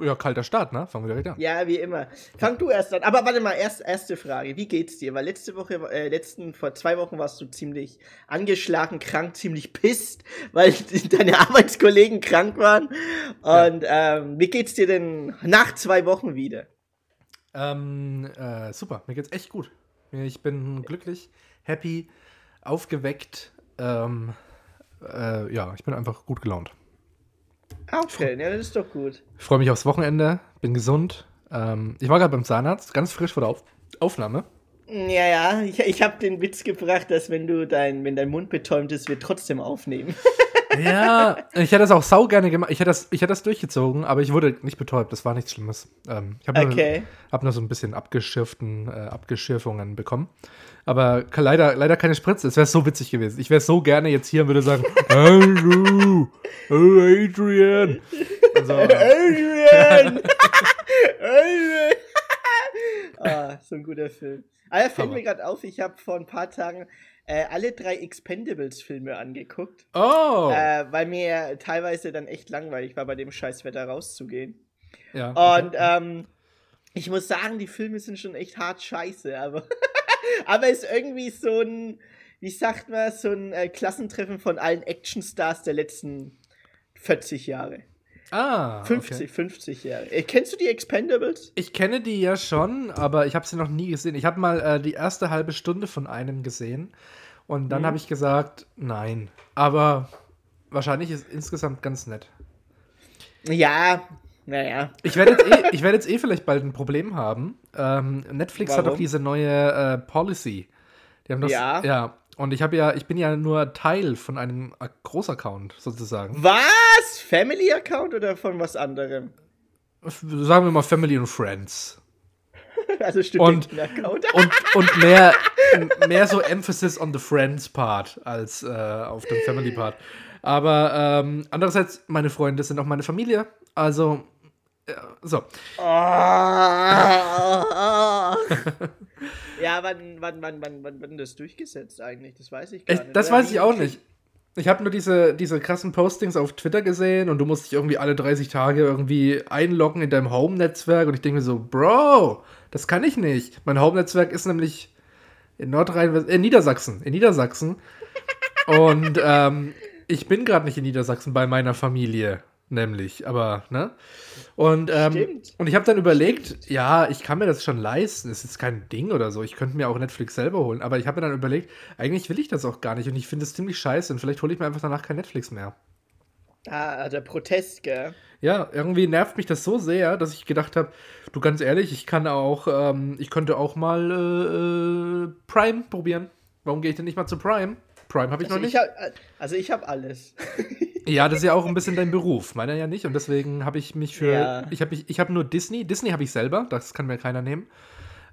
Ja, kalter Start, ne? Fangen wir direkt an. Ja, wie immer. Fang du erst an. Aber warte mal, erst, erste Frage. Wie geht's dir? Weil letzte Woche, äh, letzten, vor zwei Wochen warst du ziemlich angeschlagen, krank, ziemlich pisst, weil deine Arbeitskollegen krank waren. Und ja. ähm, wie geht's dir denn nach zwei Wochen wieder? Ähm, äh, super, mir geht's echt gut. Ich bin glücklich, happy, aufgeweckt. Ähm, äh, ja, ich bin einfach gut gelaunt. Okay, ja, das ist doch gut. Ich freue mich aufs Wochenende, bin gesund. Ähm, ich war gerade beim Zahnarzt, ganz frisch vor der Auf Aufnahme. Ja, ja, ich, ich habe den Witz gebracht, dass wenn du dein, wenn dein Mund betäubt ist, wir trotzdem aufnehmen. Ja, ich hätte das auch sau gerne gemacht. Ich hätte das, ich hätte das durchgezogen, aber ich wurde nicht betäubt. Das war nichts Schlimmes. Ähm, ich habe okay. nur, hab nur so ein bisschen abgeschirften, äh, Abgeschirfungen bekommen. Aber leider, leider keine Spritze. Es wäre so witzig gewesen. Ich wäre so gerne jetzt hier und würde sagen, Hallo, oh Adrian. So, Adrian! Adrian! ah, so ein guter Film. Ah, fällt mir gerade auf, ich habe vor ein paar Tagen äh, alle drei Expendables-Filme angeguckt. Oh! Äh, weil mir teilweise dann echt langweilig war, bei dem Scheißwetter rauszugehen. Ja. Okay. Und ähm, ich muss sagen, die Filme sind schon echt hart scheiße, aber, aber ist irgendwie so ein, wie sagt man, so ein äh, Klassentreffen von allen Actionstars der letzten 40 Jahre. Ah. 50, okay. 50 Jahre. Äh, kennst du die Expendables? Ich kenne die ja schon, aber ich habe sie noch nie gesehen. Ich habe mal äh, die erste halbe Stunde von einem gesehen und dann mhm. habe ich gesagt, nein. Aber wahrscheinlich ist insgesamt ganz nett. Ja, naja. Ich werde jetzt, eh, werd jetzt eh vielleicht bald ein Problem haben. Ähm, Netflix Warum? hat doch diese neue äh, Policy. Die haben das, ja. ja. Und ich habe ja, ich bin ja nur Teil von einem Großaccount sozusagen. Was? Family Account oder von was anderem? Sagen wir mal Family und Friends. Also Studenten-Account. Und, und, und, mehr, mehr so Emphasis on the Friends Part als äh, auf dem Family Part. Aber ähm, andererseits, meine Freunde sind auch meine Familie. Also, ja, so. Oh. ja, wann, wann, wann, wann, wann wird das durchgesetzt eigentlich? Das weiß ich gar nicht. Das weiß ich auch nicht. Ich habe nur diese, diese krassen Postings auf Twitter gesehen und du musst dich irgendwie alle 30 Tage irgendwie einloggen in deinem Home-Netzwerk und ich denke mir so, Bro, das kann ich nicht. Mein Home-Netzwerk ist nämlich in Nordrhein, in Niedersachsen, in Niedersachsen. und ähm, ich bin gerade nicht in Niedersachsen bei meiner Familie nämlich, aber, ne? Und, ähm, und ich habe dann überlegt, ja, ich kann mir das schon leisten, es ist kein Ding oder so, ich könnte mir auch Netflix selber holen, aber ich habe mir dann überlegt, eigentlich will ich das auch gar nicht und ich finde es ziemlich scheiße und vielleicht hole ich mir einfach danach kein Netflix mehr. Ah, der Protest, gell? Ja, irgendwie nervt mich das so sehr, dass ich gedacht habe, du ganz ehrlich, ich kann auch, ähm, ich könnte auch mal äh, äh Prime probieren. Warum gehe ich denn nicht mal zu Prime? Prime habe ich also noch nicht. Ich hab, also ich habe alles. Ja, das ist ja auch ein bisschen dein Beruf, meiner ja nicht. Und deswegen habe ich mich für. Ja. Ich habe ich hab nur Disney. Disney habe ich selber, das kann mir keiner nehmen.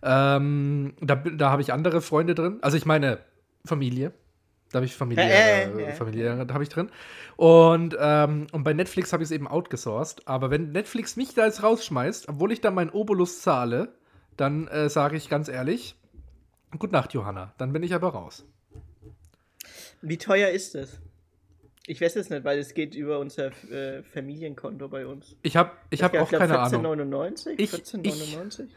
Ähm, da da habe ich andere Freunde drin. Also ich meine Familie. Da habe ich Familie, äh, äh, Familie da habe ich drin. Und, ähm, und bei Netflix habe ich es eben outgesourced. Aber wenn Netflix mich da jetzt rausschmeißt, obwohl ich da meinen Obolus zahle, dann äh, sage ich ganz ehrlich, Gute Nacht, Johanna. Dann bin ich aber raus. Wie teuer ist es? Ich weiß es nicht, weil es geht über unser äh, Familienkonto bei uns. Ich habe ich hab auch glaub, keine 14, Ahnung. 14,99? Ich, 14,99?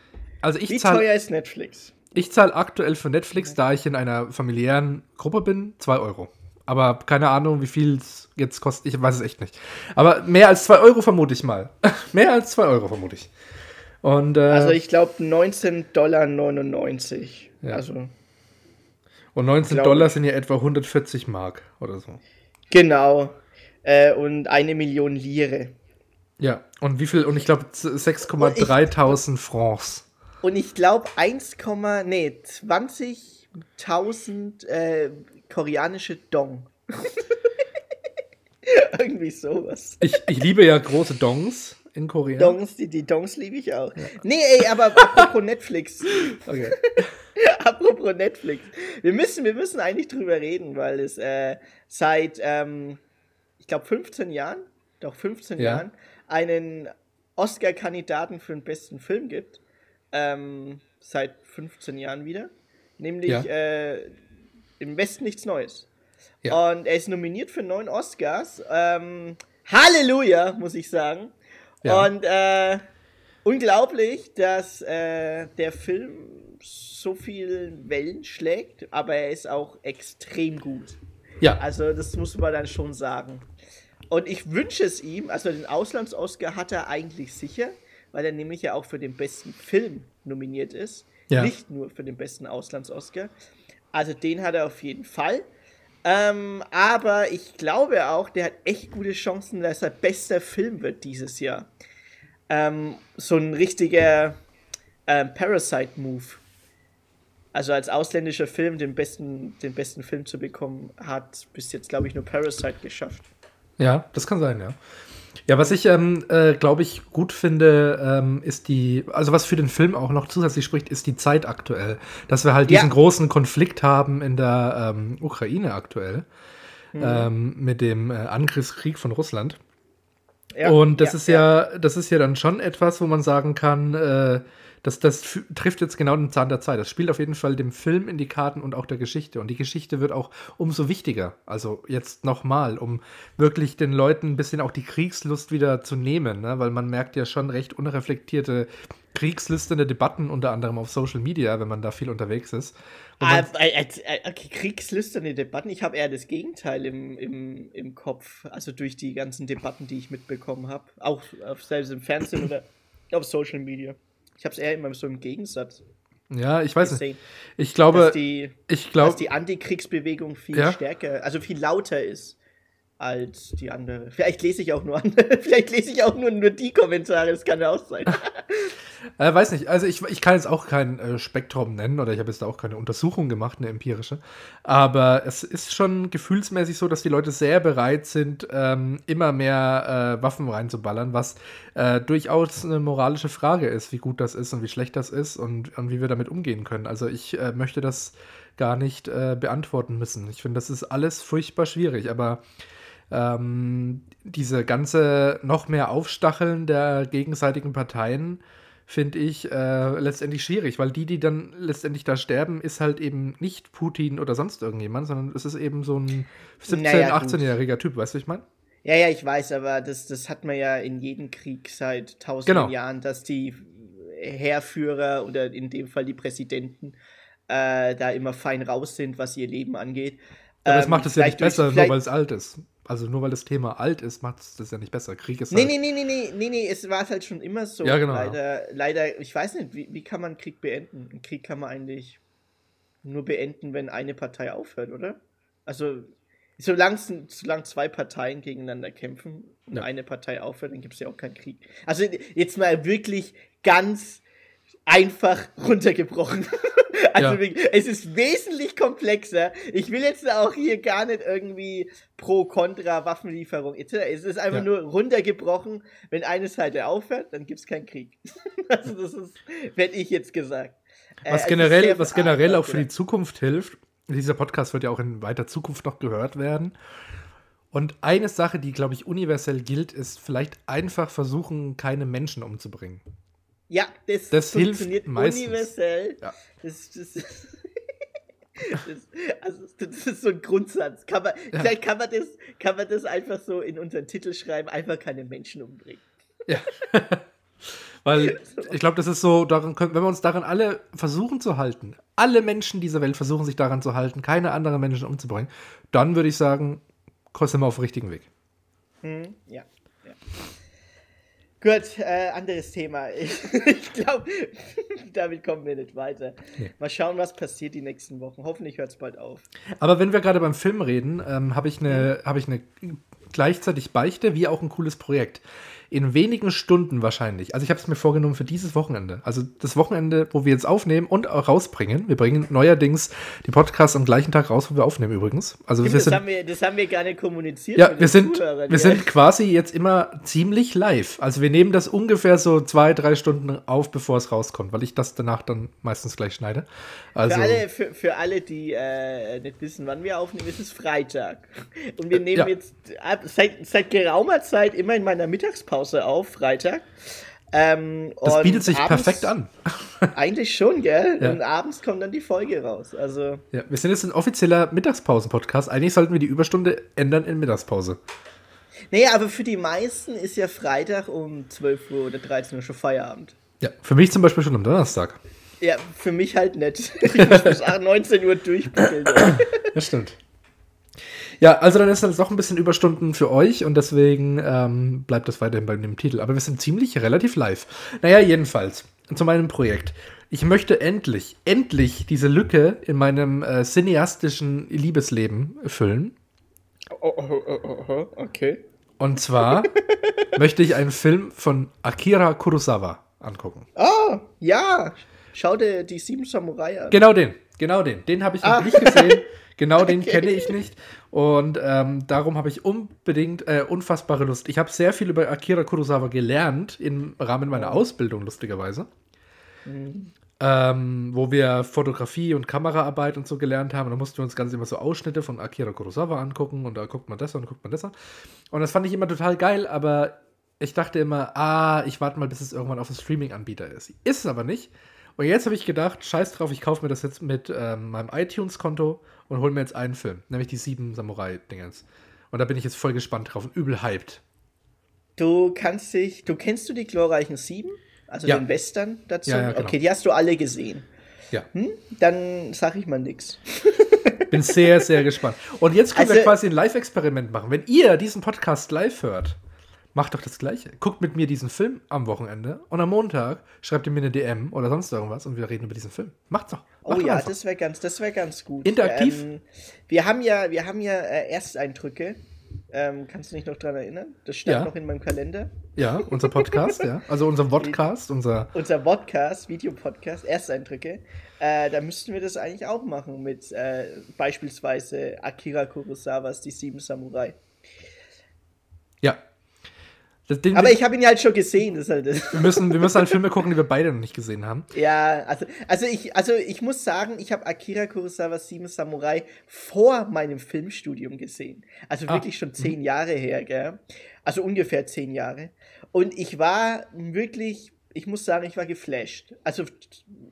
Also ich Wie zahl, teuer ist Netflix? Ich zahle aktuell für Netflix, okay. da ich in einer familiären Gruppe bin, 2 Euro. Aber keine Ahnung, wie viel es jetzt kostet. Ich weiß es echt nicht. Aber mehr als 2 Euro vermute ich mal. mehr als 2 Euro vermute ich. Und, äh, also ich glaube 19,99 Dollar. Ja. Also. Und 19 Dollar sind ja etwa 140 Mark oder so. Genau. Äh, und eine Million Lire. Ja, und wie viel? Und ich glaube 6,3.000 Francs. Und ich glaube 1, nee, 20.000 äh, koreanische Dong. Irgendwie sowas. Ich, ich liebe ja große Dongs in Korea. Dongs, die, die Dongs liebe ich auch. Ja. Nee, ey, aber apropos Netflix. Okay. apropos Netflix. Wir müssen, wir müssen eigentlich drüber reden, weil es äh, seit, ähm, ich glaube, 15 Jahren, doch 15 ja. Jahren, einen Oscar-Kandidaten für den besten Film gibt. Ähm, seit 15 Jahren wieder. nämlich ja. äh, im Westen nichts Neues. Ja. Und er ist nominiert für neun Oscars. Ähm, Halleluja, muss ich sagen. Und äh, unglaublich, dass äh, der Film so viel Wellen schlägt, aber er ist auch extrem gut. Ja. Also das muss man dann schon sagen. Und ich wünsche es ihm, also den Auslands-Oscar hat er eigentlich sicher, weil er nämlich ja auch für den besten Film nominiert ist. Ja. Nicht nur für den besten Auslands-Oscar. Also den hat er auf jeden Fall. Ähm, aber ich glaube auch, der hat echt gute Chancen, dass er bester Film wird dieses Jahr. Ähm, so ein richtiger ähm, Parasite-Move. Also als ausländischer Film den besten, den besten Film zu bekommen, hat bis jetzt, glaube ich, nur Parasite geschafft. Ja, das kann sein, ja. Ja, was ich, ähm, äh, glaube ich, gut finde, ähm, ist die, also was für den Film auch noch zusätzlich spricht, ist die Zeit aktuell. Dass wir halt diesen ja. großen Konflikt haben in der ähm, Ukraine aktuell mhm. Mit dem äh, Angriffskrieg von Russland. Ja, Und das ja, ist ja, das ist ja dann schon etwas, wo man sagen kann, äh, das, das trifft jetzt genau den Zahn der Zeit. Das spielt auf jeden Fall dem Film in die Karten und auch der Geschichte. Und die Geschichte wird auch umso wichtiger. Also jetzt nochmal, um wirklich den Leuten ein bisschen auch die Kriegslust wieder zu nehmen. Ne? Weil man merkt ja schon recht unreflektierte kriegslüsterne Debatten, unter anderem auf Social Media, wenn man da viel unterwegs ist. Ah, äh, äh, äh, okay, kriegslüsterne Debatten, ich habe eher das Gegenteil im, im, im Kopf. Also durch die ganzen Debatten, die ich mitbekommen habe. Auch selbst im Fernsehen oder auf Social Media. Ich habe es eher immer so im Gegensatz. Ja, ich weiß nicht. Ich glaube, dass die, ich glaub, dass die Antikriegsbewegung viel ja? stärker, also viel lauter ist als die andere. Vielleicht lese ich auch nur andere, vielleicht lese ich auch nur, nur die Kommentare, das kann ja auch sein. äh, weiß nicht, also ich, ich kann jetzt auch kein äh, Spektrum nennen oder ich habe jetzt da auch keine Untersuchung gemacht, eine empirische. Aber es ist schon gefühlsmäßig so, dass die Leute sehr bereit sind, ähm, immer mehr äh, Waffen reinzuballern, was äh, durchaus eine moralische Frage ist, wie gut das ist und wie schlecht das ist und, und wie wir damit umgehen können. Also ich äh, möchte das gar nicht äh, beantworten müssen. Ich finde, das ist alles furchtbar schwierig, aber ähm, diese ganze noch mehr Aufstacheln der gegenseitigen Parteien finde ich äh, letztendlich schwierig, weil die, die dann letztendlich da sterben, ist halt eben nicht Putin oder sonst irgendjemand, sondern es ist eben so ein 17-, naja, 18-jähriger Typ, weißt du, was ich meine? Ja, ja, ich weiß, aber das, das hat man ja in jedem Krieg seit tausenden genau. Jahren, dass die Heerführer oder in dem Fall die Präsidenten äh, da immer fein raus sind, was ihr Leben angeht. Aber das ähm, macht es ja nicht besser, nur weil es alt ist. Also nur weil das Thema alt ist, macht es das ja nicht besser. Krieg ist nee, halt nee, nee, nee, nee, nee, nee, es war halt schon immer so. Ja, genau. Leider, leider ich weiß nicht, wie, wie kann man Krieg beenden? Einen Krieg kann man eigentlich nur beenden, wenn eine Partei aufhört, oder? Also, solange, solange zwei Parteien gegeneinander kämpfen und ja. eine Partei aufhört, dann gibt es ja auch keinen Krieg. Also jetzt mal wirklich ganz einfach runtergebrochen. Also ja. es ist wesentlich komplexer. Ich will jetzt auch hier gar nicht irgendwie pro kontra Waffenlieferung etc. Es ist einfach ja. nur runtergebrochen. Wenn eine Seite aufhört, dann gibt es keinen Krieg. also das ist, hätte ich jetzt gesagt. Was äh, generell, was generell auch für die Zukunft hilft, dieser Podcast wird ja auch in weiter Zukunft noch gehört werden. Und eine Sache, die, glaube ich, universell gilt, ist vielleicht einfach versuchen, keine Menschen umzubringen. Ja, das, das funktioniert universell. Ja. Das, das, das, also, das ist so ein Grundsatz. Kann man, ja. Vielleicht kann man, das, kann man das einfach so in unseren Titel schreiben, einfach keine Menschen umbringen. Ja. Weil ich glaube, das ist so, daran können, wenn wir uns daran alle versuchen zu halten, alle Menschen dieser Welt versuchen sich daran zu halten, keine anderen Menschen umzubringen, dann würde ich sagen, sind wir auf dem richtigen Weg. Hm, ja. Gut, äh, anderes Thema. Ich, ich glaube, damit kommen wir nicht weiter. Nee. Mal schauen, was passiert die nächsten Wochen. Hoffentlich hört es bald auf. Aber wenn wir gerade beim Film reden, ähm, habe ich eine hab ich ne gleichzeitig Beichte wie auch ein cooles Projekt in wenigen Stunden wahrscheinlich. Also ich habe es mir vorgenommen für dieses Wochenende. Also das Wochenende, wo wir jetzt aufnehmen und auch rausbringen. Wir bringen neuerdings die Podcasts am gleichen Tag raus, wo wir aufnehmen übrigens. Also Stimmt, das, sind, haben wir, das haben wir gar nicht kommuniziert. Ja, wir sind, wir ja. sind quasi jetzt immer ziemlich live. Also wir nehmen das ungefähr so zwei, drei Stunden auf, bevor es rauskommt, weil ich das danach dann meistens gleich schneide. Also, für, alle, für, für alle, die äh, nicht wissen, wann wir aufnehmen, ist es Freitag. Und wir nehmen ja. jetzt ab, seit, seit geraumer Zeit immer in meiner Mittagspause Pause auf, Freitag. Ähm, das bietet sich abends, perfekt an. eigentlich schon, gell? Ja. Und abends kommt dann die Folge raus. Also. Ja, wir sind jetzt ein offizieller Mittagspausen-Podcast. Eigentlich sollten wir die Überstunde ändern in Mittagspause. Nee, aber für die meisten ist ja Freitag um 12 Uhr oder 13 Uhr schon Feierabend. Ja, für mich zum Beispiel schon am Donnerstag. Ja, für mich halt nicht. Ich muss bis 19 Uhr durchbügeln. das stimmt. Ja, also dann ist das doch ein bisschen Überstunden für euch und deswegen ähm, bleibt das weiterhin bei dem Titel. Aber wir sind ziemlich relativ live. Naja, jedenfalls zu meinem Projekt. Ich möchte endlich, endlich diese Lücke in meinem äh, cineastischen Liebesleben füllen. Oh, oh, oh, okay. Und zwar möchte ich einen Film von Akira Kurosawa angucken. Ah, ja. Schau dir die sieben Samurai an. Genau den, genau den. Den habe ich noch ah. nicht gesehen. Genau okay. den kenne ich nicht. Und ähm, darum habe ich unbedingt äh, unfassbare Lust. Ich habe sehr viel über Akira Kurosawa gelernt im Rahmen meiner oh. Ausbildung, lustigerweise. Mhm. Ähm, wo wir Fotografie und Kameraarbeit und so gelernt haben. Und da mussten wir uns ganz immer so Ausschnitte von Akira Kurosawa angucken und da guckt man das und guckt man das an. Und das fand ich immer total geil, aber ich dachte immer, ah, ich warte mal, bis es irgendwann auf dem Streaming-Anbieter ist. Ist es aber nicht. Und jetzt habe ich gedacht, scheiß drauf, ich kaufe mir das jetzt mit ähm, meinem iTunes-Konto und hole mir jetzt einen Film, nämlich die sieben Samurai-Dingens. Und da bin ich jetzt voll gespannt drauf und übel hyped. Du kannst dich, du kennst du die glorreichen Sieben? Also ja. den Western dazu? Ja, ja, genau. Okay, die hast du alle gesehen. Ja. Hm? Dann sag ich mal nix. Bin sehr, sehr gespannt. Und jetzt können also, wir quasi ein Live-Experiment machen. Wenn ihr diesen Podcast live hört, macht doch das Gleiche. Guckt mit mir diesen Film am Wochenende und am Montag schreibt ihr mir eine DM oder sonst irgendwas und wir reden über diesen Film. Macht's doch. Macht oh ja, einfach. das wäre ganz, das ganz gut. Interaktiv. Ähm, wir haben ja, wir haben ja äh, Ersteindrücke. Ähm, kannst du dich noch daran erinnern? Das stand ja. noch in meinem Kalender. Ja, unser Podcast, ja. Also unser Vodcast, unser. Unser Vodcast, Videopodcast, Ersteindrücke. Äh, da müssten wir das eigentlich auch machen mit äh, beispielsweise Akira Kurosawas Die Sieben Samurai. Ja, den, aber ich habe ihn ja halt schon gesehen. Das halt das. Wir, müssen, wir müssen halt Filme gucken, die wir beide noch nicht gesehen haben. Ja, also, also, ich, also ich muss sagen, ich habe Akira Kurosawas Sieben Samurai vor meinem Filmstudium gesehen. Also ah. wirklich schon zehn mhm. Jahre her, gell? Also ungefähr zehn Jahre. Und ich war wirklich ich muss sagen, ich war geflasht. Also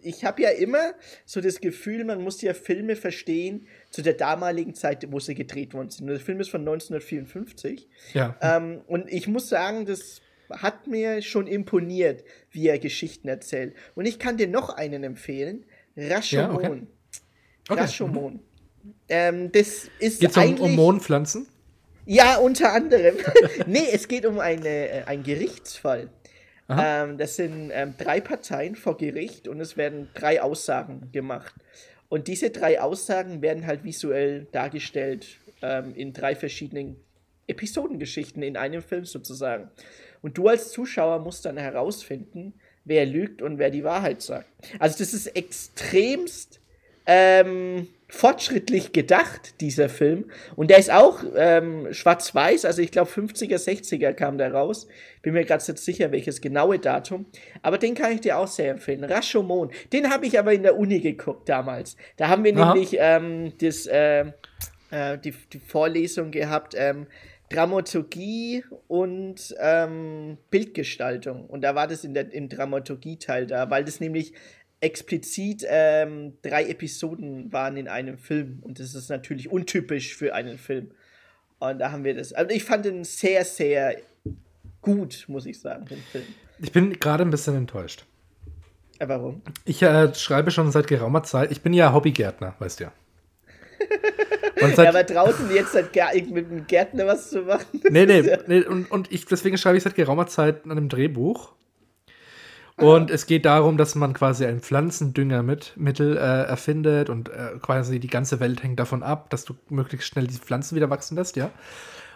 ich habe ja immer so das Gefühl, man muss ja Filme verstehen zu der damaligen Zeit, wo sie gedreht worden sind. Der Film ist von 1954. Ja. Ähm, und ich muss sagen, das hat mir schon imponiert, wie er Geschichten erzählt. Und ich kann dir noch einen empfehlen. Rashomon. Ja, okay. okay. Rashomon. Mhm. Ähm, das ist Geht's eigentlich... um, um Mondpflanzen? Ja, unter anderem. nee, es geht um eine, äh, einen Gerichtsfall. Ähm, das sind ähm, drei Parteien vor Gericht und es werden drei Aussagen gemacht. Und diese drei Aussagen werden halt visuell dargestellt ähm, in drei verschiedenen Episodengeschichten in einem Film sozusagen. Und du als Zuschauer musst dann herausfinden, wer lügt und wer die Wahrheit sagt. Also das ist extremst ähm, fortschrittlich gedacht, dieser Film. Und der ist auch ähm, schwarz-weiß, also ich glaube 50er, 60er kam der raus. Bin mir gerade nicht sicher, welches genaue Datum. Aber den kann ich dir auch sehr empfehlen. Rashomon. Den habe ich aber in der Uni geguckt damals. Da haben wir Aha. nämlich ähm, das, äh, äh, die, die Vorlesung gehabt, ähm, Dramaturgie und ähm, Bildgestaltung. Und da war das in der, im Dramaturgie-Teil da, weil das nämlich explizit ähm, drei Episoden waren in einem Film. Und das ist natürlich untypisch für einen Film. Und da haben wir das. Also ich fand den sehr, sehr gut, muss ich sagen, den Film. Ich bin gerade ein bisschen enttäuscht. Äh, warum? Ich äh, schreibe schon seit geraumer Zeit. Ich bin ja Hobbygärtner, weißt du ja. Ja, aber draußen jetzt halt mit einem Gärtner was zu machen. Nee, nee, nee und, und ich, deswegen schreibe ich seit geraumer Zeit an einem Drehbuch. Und es geht darum, dass man quasi ein Pflanzendüngermittel äh, erfindet und äh, quasi die ganze Welt hängt davon ab, dass du möglichst schnell die Pflanzen wieder wachsen lässt, ja.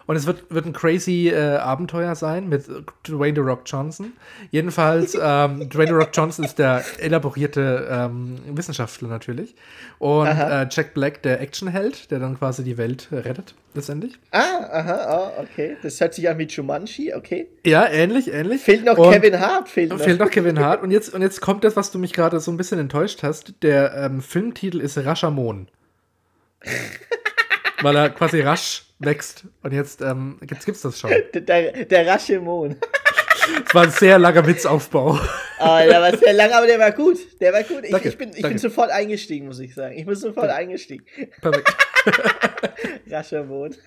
Und es wird, wird ein crazy äh, Abenteuer sein mit Dwayne The Rock Johnson. Jedenfalls, ähm, Dwayne The Rock Johnson ist der elaborierte ähm, Wissenschaftler natürlich. Und äh, Jack Black der Actionheld, der dann quasi die Welt rettet, letztendlich. Ah, aha, oh, okay. Das hört sich an wie Jumanji, okay. Ja, ähnlich, ähnlich. Fehlt noch und Kevin Hart, fehlt noch. Fehlt noch Kevin Hart. Und jetzt, und jetzt kommt das, was du mich gerade so ein bisschen enttäuscht hast. Der ähm, Filmtitel ist Rashamon. Weil er quasi rasch wächst. Und jetzt ähm, gibt's, gibt's das schon. Der, der rasche Mond. Es war ein sehr langer Witzaufbau. Oh, der war sehr lang, aber der war gut. Der war gut. Ich, danke, ich bin, ich bin sofort eingestiegen, muss ich sagen. Ich bin sofort danke. eingestiegen. Perfekt. Rascher Mond.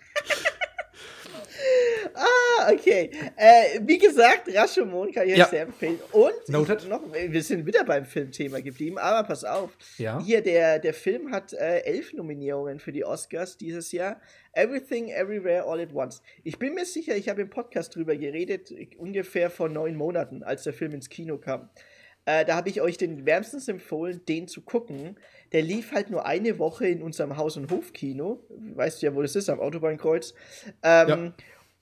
ah, okay. Äh, wie gesagt, Rashomon kann ich ja. euch sehr empfehlen. Und Noted. noch, wir sind wieder beim Filmthema geblieben, aber pass auf. Ja. Hier, der, der Film hat äh, elf Nominierungen für die Oscars dieses Jahr. Everything, Everywhere, All at Once. Ich bin mir sicher, ich habe im Podcast drüber geredet, ungefähr vor neun Monaten, als der Film ins Kino kam. Äh, da habe ich euch den wärmstens empfohlen, den zu gucken. Der lief halt nur eine Woche in unserem Haus- und Hofkino. Weißt du ja, wo das ist, am Autobahnkreuz. Ähm, ja.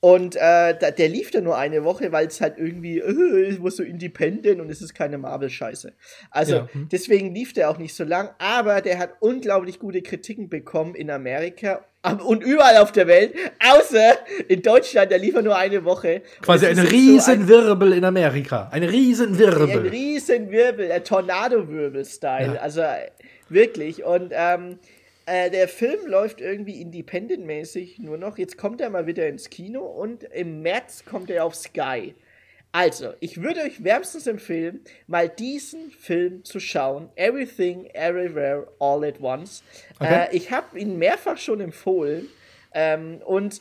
Und äh, da, der lief dann nur eine Woche, weil es halt irgendwie, äh, es muss so independent und es ist keine Marvel-Scheiße. Also ja. hm. deswegen lief der auch nicht so lang, aber der hat unglaublich gute Kritiken bekommen in Amerika und überall auf der Welt, außer in Deutschland, der lief er nur eine Woche. Quasi ein Riesenwirbel so in Amerika. Ein Riesenwirbel. Ein Riesenwirbel, ein Tornado-Wirbel-Style. Ja. Also wirklich. Und ähm, äh, der Film läuft irgendwie independent-mäßig nur noch. Jetzt kommt er mal wieder ins Kino und im März kommt er auf Sky. Also, ich würde euch wärmstens empfehlen, mal diesen Film zu schauen. Everything, Everywhere, All at Once. Okay. Äh, ich habe ihn mehrfach schon empfohlen. Ähm, und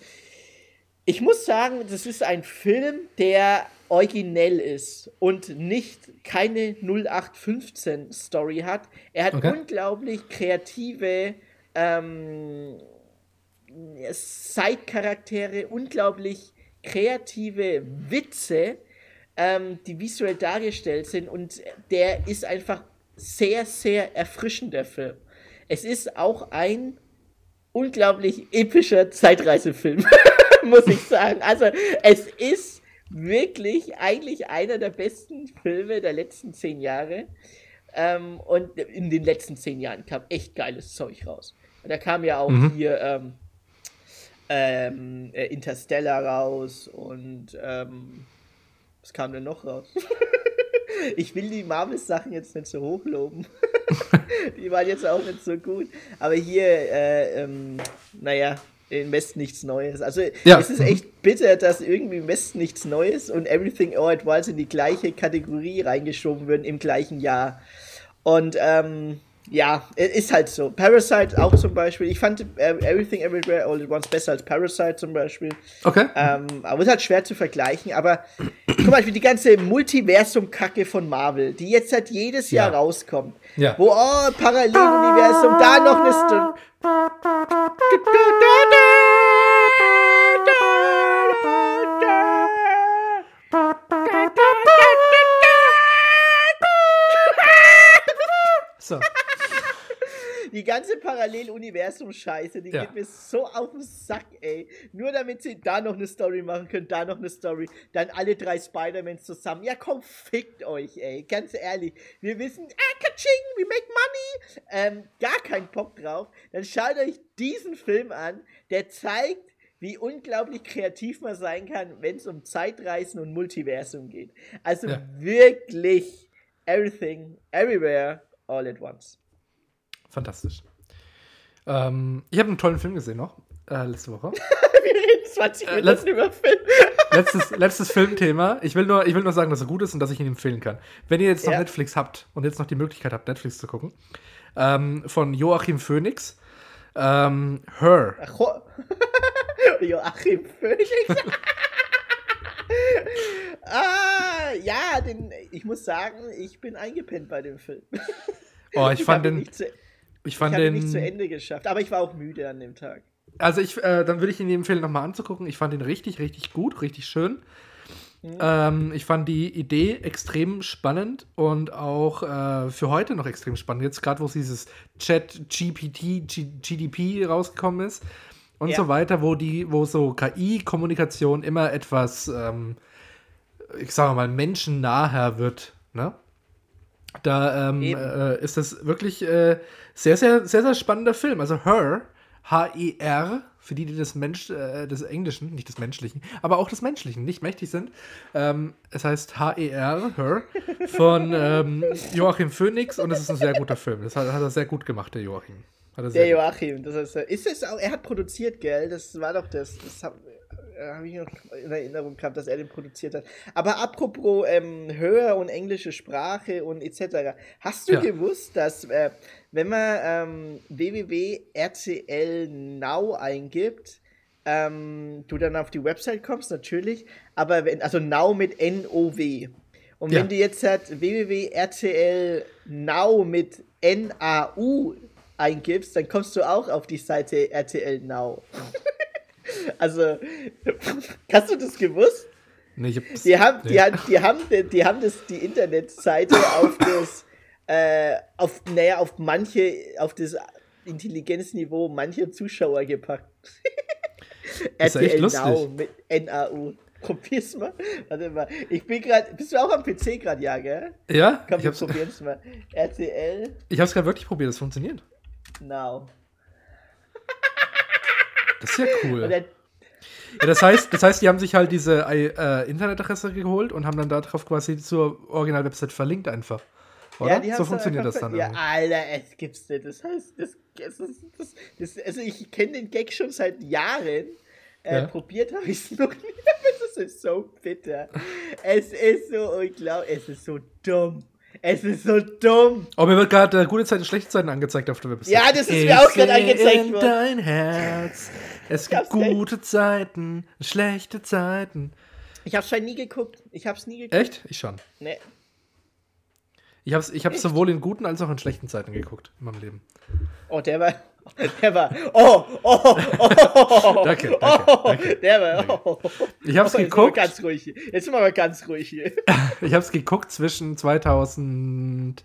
ich muss sagen, das ist ein Film, der originell ist und nicht keine 0815 Story hat. Er hat okay. unglaublich kreative ähm, Side-Charaktere, unglaublich kreative Witze, ähm, die visuell dargestellt sind und der ist einfach sehr, sehr erfrischend, der Film. Es ist auch ein unglaublich epischer Zeitreisefilm, muss ich sagen. Also es ist wirklich eigentlich einer der besten Filme der letzten zehn Jahre. Ähm, und in den letzten zehn Jahren kam echt geiles Zeug raus. Da kam ja auch mhm. hier ähm, ähm, äh, Interstellar raus und ähm, was kam denn noch raus? ich will die Marvel-Sachen jetzt nicht so hochloben. die waren jetzt auch nicht so gut. Aber hier, äh, ähm, naja, im Westen nichts Neues. Also ja. es ist echt bitter, dass irgendwie im Westen nichts Neues und Everything All at Once in die gleiche Kategorie reingeschoben werden im gleichen Jahr. Und ähm, ja, ist halt so. Parasite auch zum Beispiel. Ich fand äh, Everything Everywhere All at Once besser als Parasite zum Beispiel. Okay. Ähm, aber ist halt schwer zu vergleichen. Aber zum Beispiel die ganze Multiversum-Kacke von Marvel, die jetzt halt jedes Jahr ja. rauskommt. Ja. Wo, oh, Paralleluniversum, da noch eine St Die ganze Paralleluniversum-Scheiße, die ja. geht mir so auf den Sack, ey. Nur damit sie da noch eine Story machen können, da noch eine Story, dann alle drei Spider-Mans zusammen. Ja, komm, fickt euch, ey. Ganz ehrlich. Wir wissen, ah, kaching, we make money. Ähm, gar kein Bock drauf. Dann schaut euch diesen Film an, der zeigt, wie unglaublich kreativ man sein kann, wenn es um Zeitreisen und Multiversum geht. Also ja. wirklich everything, everywhere, all at once. Fantastisch. Ähm, ich habe einen tollen Film gesehen noch, äh, letzte Woche. Wir reden 20 äh, Minuten äh, letzt, über Film. letztes, letztes Filmthema. Ich will, nur, ich will nur sagen, dass er gut ist und dass ich ihn empfehlen kann. Wenn ihr jetzt noch ja. Netflix habt und jetzt noch die Möglichkeit habt, Netflix zu gucken, ähm, von Joachim Phoenix, ähm, Her. Ach, Joachim Phoenix? ah, ja, den, ich muss sagen, ich bin eingepennt bei dem Film. Oh, ich, ich fand den. Zu, ich fand ich den nicht zu Ende geschafft, aber ich war auch müde an dem Tag. Also ich, äh, dann würde ich ihn empfehlen, nochmal anzugucken. Ich fand ihn richtig, richtig gut, richtig schön. Mhm. Ähm, ich fand die Idee extrem spannend und auch äh, für heute noch extrem spannend. Jetzt gerade, wo dieses Chat GPT, G GDP rausgekommen ist und ja. so weiter, wo die, wo so KI-Kommunikation immer etwas, ähm, ich sage mal, menschennaher wird. Ne? Da ähm, äh, ist das wirklich äh, sehr, sehr, sehr, sehr spannender Film. Also Her, H-E-R, für die, die des, Mensch, äh, des Englischen, nicht des Menschlichen, aber auch des Menschlichen nicht mächtig sind. Ähm, es heißt H-E-R, Her, von ähm, Joachim Phoenix und es ist ein sehr guter Film. Das hat, hat er sehr gut gemacht, der Joachim. der Joachim, das heißt, ist es auch, er hat produziert, gell? Das war doch das. das habe ich noch in Erinnerung gehabt, dass er den produziert hat. Aber apropos ähm, Hör- und englische Sprache und etc. Hast du ja. gewusst, dass äh, wenn man ähm, www.rcl Now eingibt, ähm, du dann auf die Website kommst, natürlich, aber wenn, also Now mit N-O-W. Und ja. wenn du jetzt halt www.rcl Now mit N-A-U eingibst, dann kommst du auch auf die Seite RTL Now. also, hast du das gewusst? Nee, ich hab's, die, haben, nee. die, haben, die, haben, die haben das, die Internetseite auf das, äh, auf, naja, auf manche, auf das Intelligenzniveau mancher Zuschauer gepackt. RTL Now mit NAU. Probier's mal. Warte mal. Ich bin gerade. Bist du auch am PC gerade, ja, gell? Ja? Komm, wir probieren's mal. RTL. Ich hab's gerade wirklich probiert, das funktioniert. Now. Das ist ja cool. ja, das heißt, das heißt, die haben sich halt diese äh, Internetadresse geholt und haben dann darauf quasi zur Original-Website verlinkt einfach. Oder? Ja, so funktioniert das dann. Ja, Alter, es gibt's nicht. Das heißt, das, das, das, das also ich kenne den Gag schon seit Jahren. Äh, ja. Probiert habe ich es noch nie. Das ist so bitter. Es ist so unglaublich. Es ist so dumm. Es ist so dumm. Oh, mir wird gerade äh, gute Zeiten, schlechte Zeiten angezeigt auf der Website. Ja, das ist ich mir auch gerade angezeigt worden. dein Herz. Es gibt gute recht. Zeiten, schlechte Zeiten. Ich hab's schon nie geguckt. Ich hab's nie geguckt. Echt? Ich schon. Nee. Ich hab's, ich hab's sowohl in guten als auch in schlechten Zeiten geguckt in meinem Leben. Oh, der war. Der war. Oh, oh, oh. danke, danke, danke. Der war. Oh. Ich hab's oh, geguckt. Jetzt ganz ruhig hier. Jetzt sind wir mal ganz ruhig hier. ich hab's geguckt zwischen 2012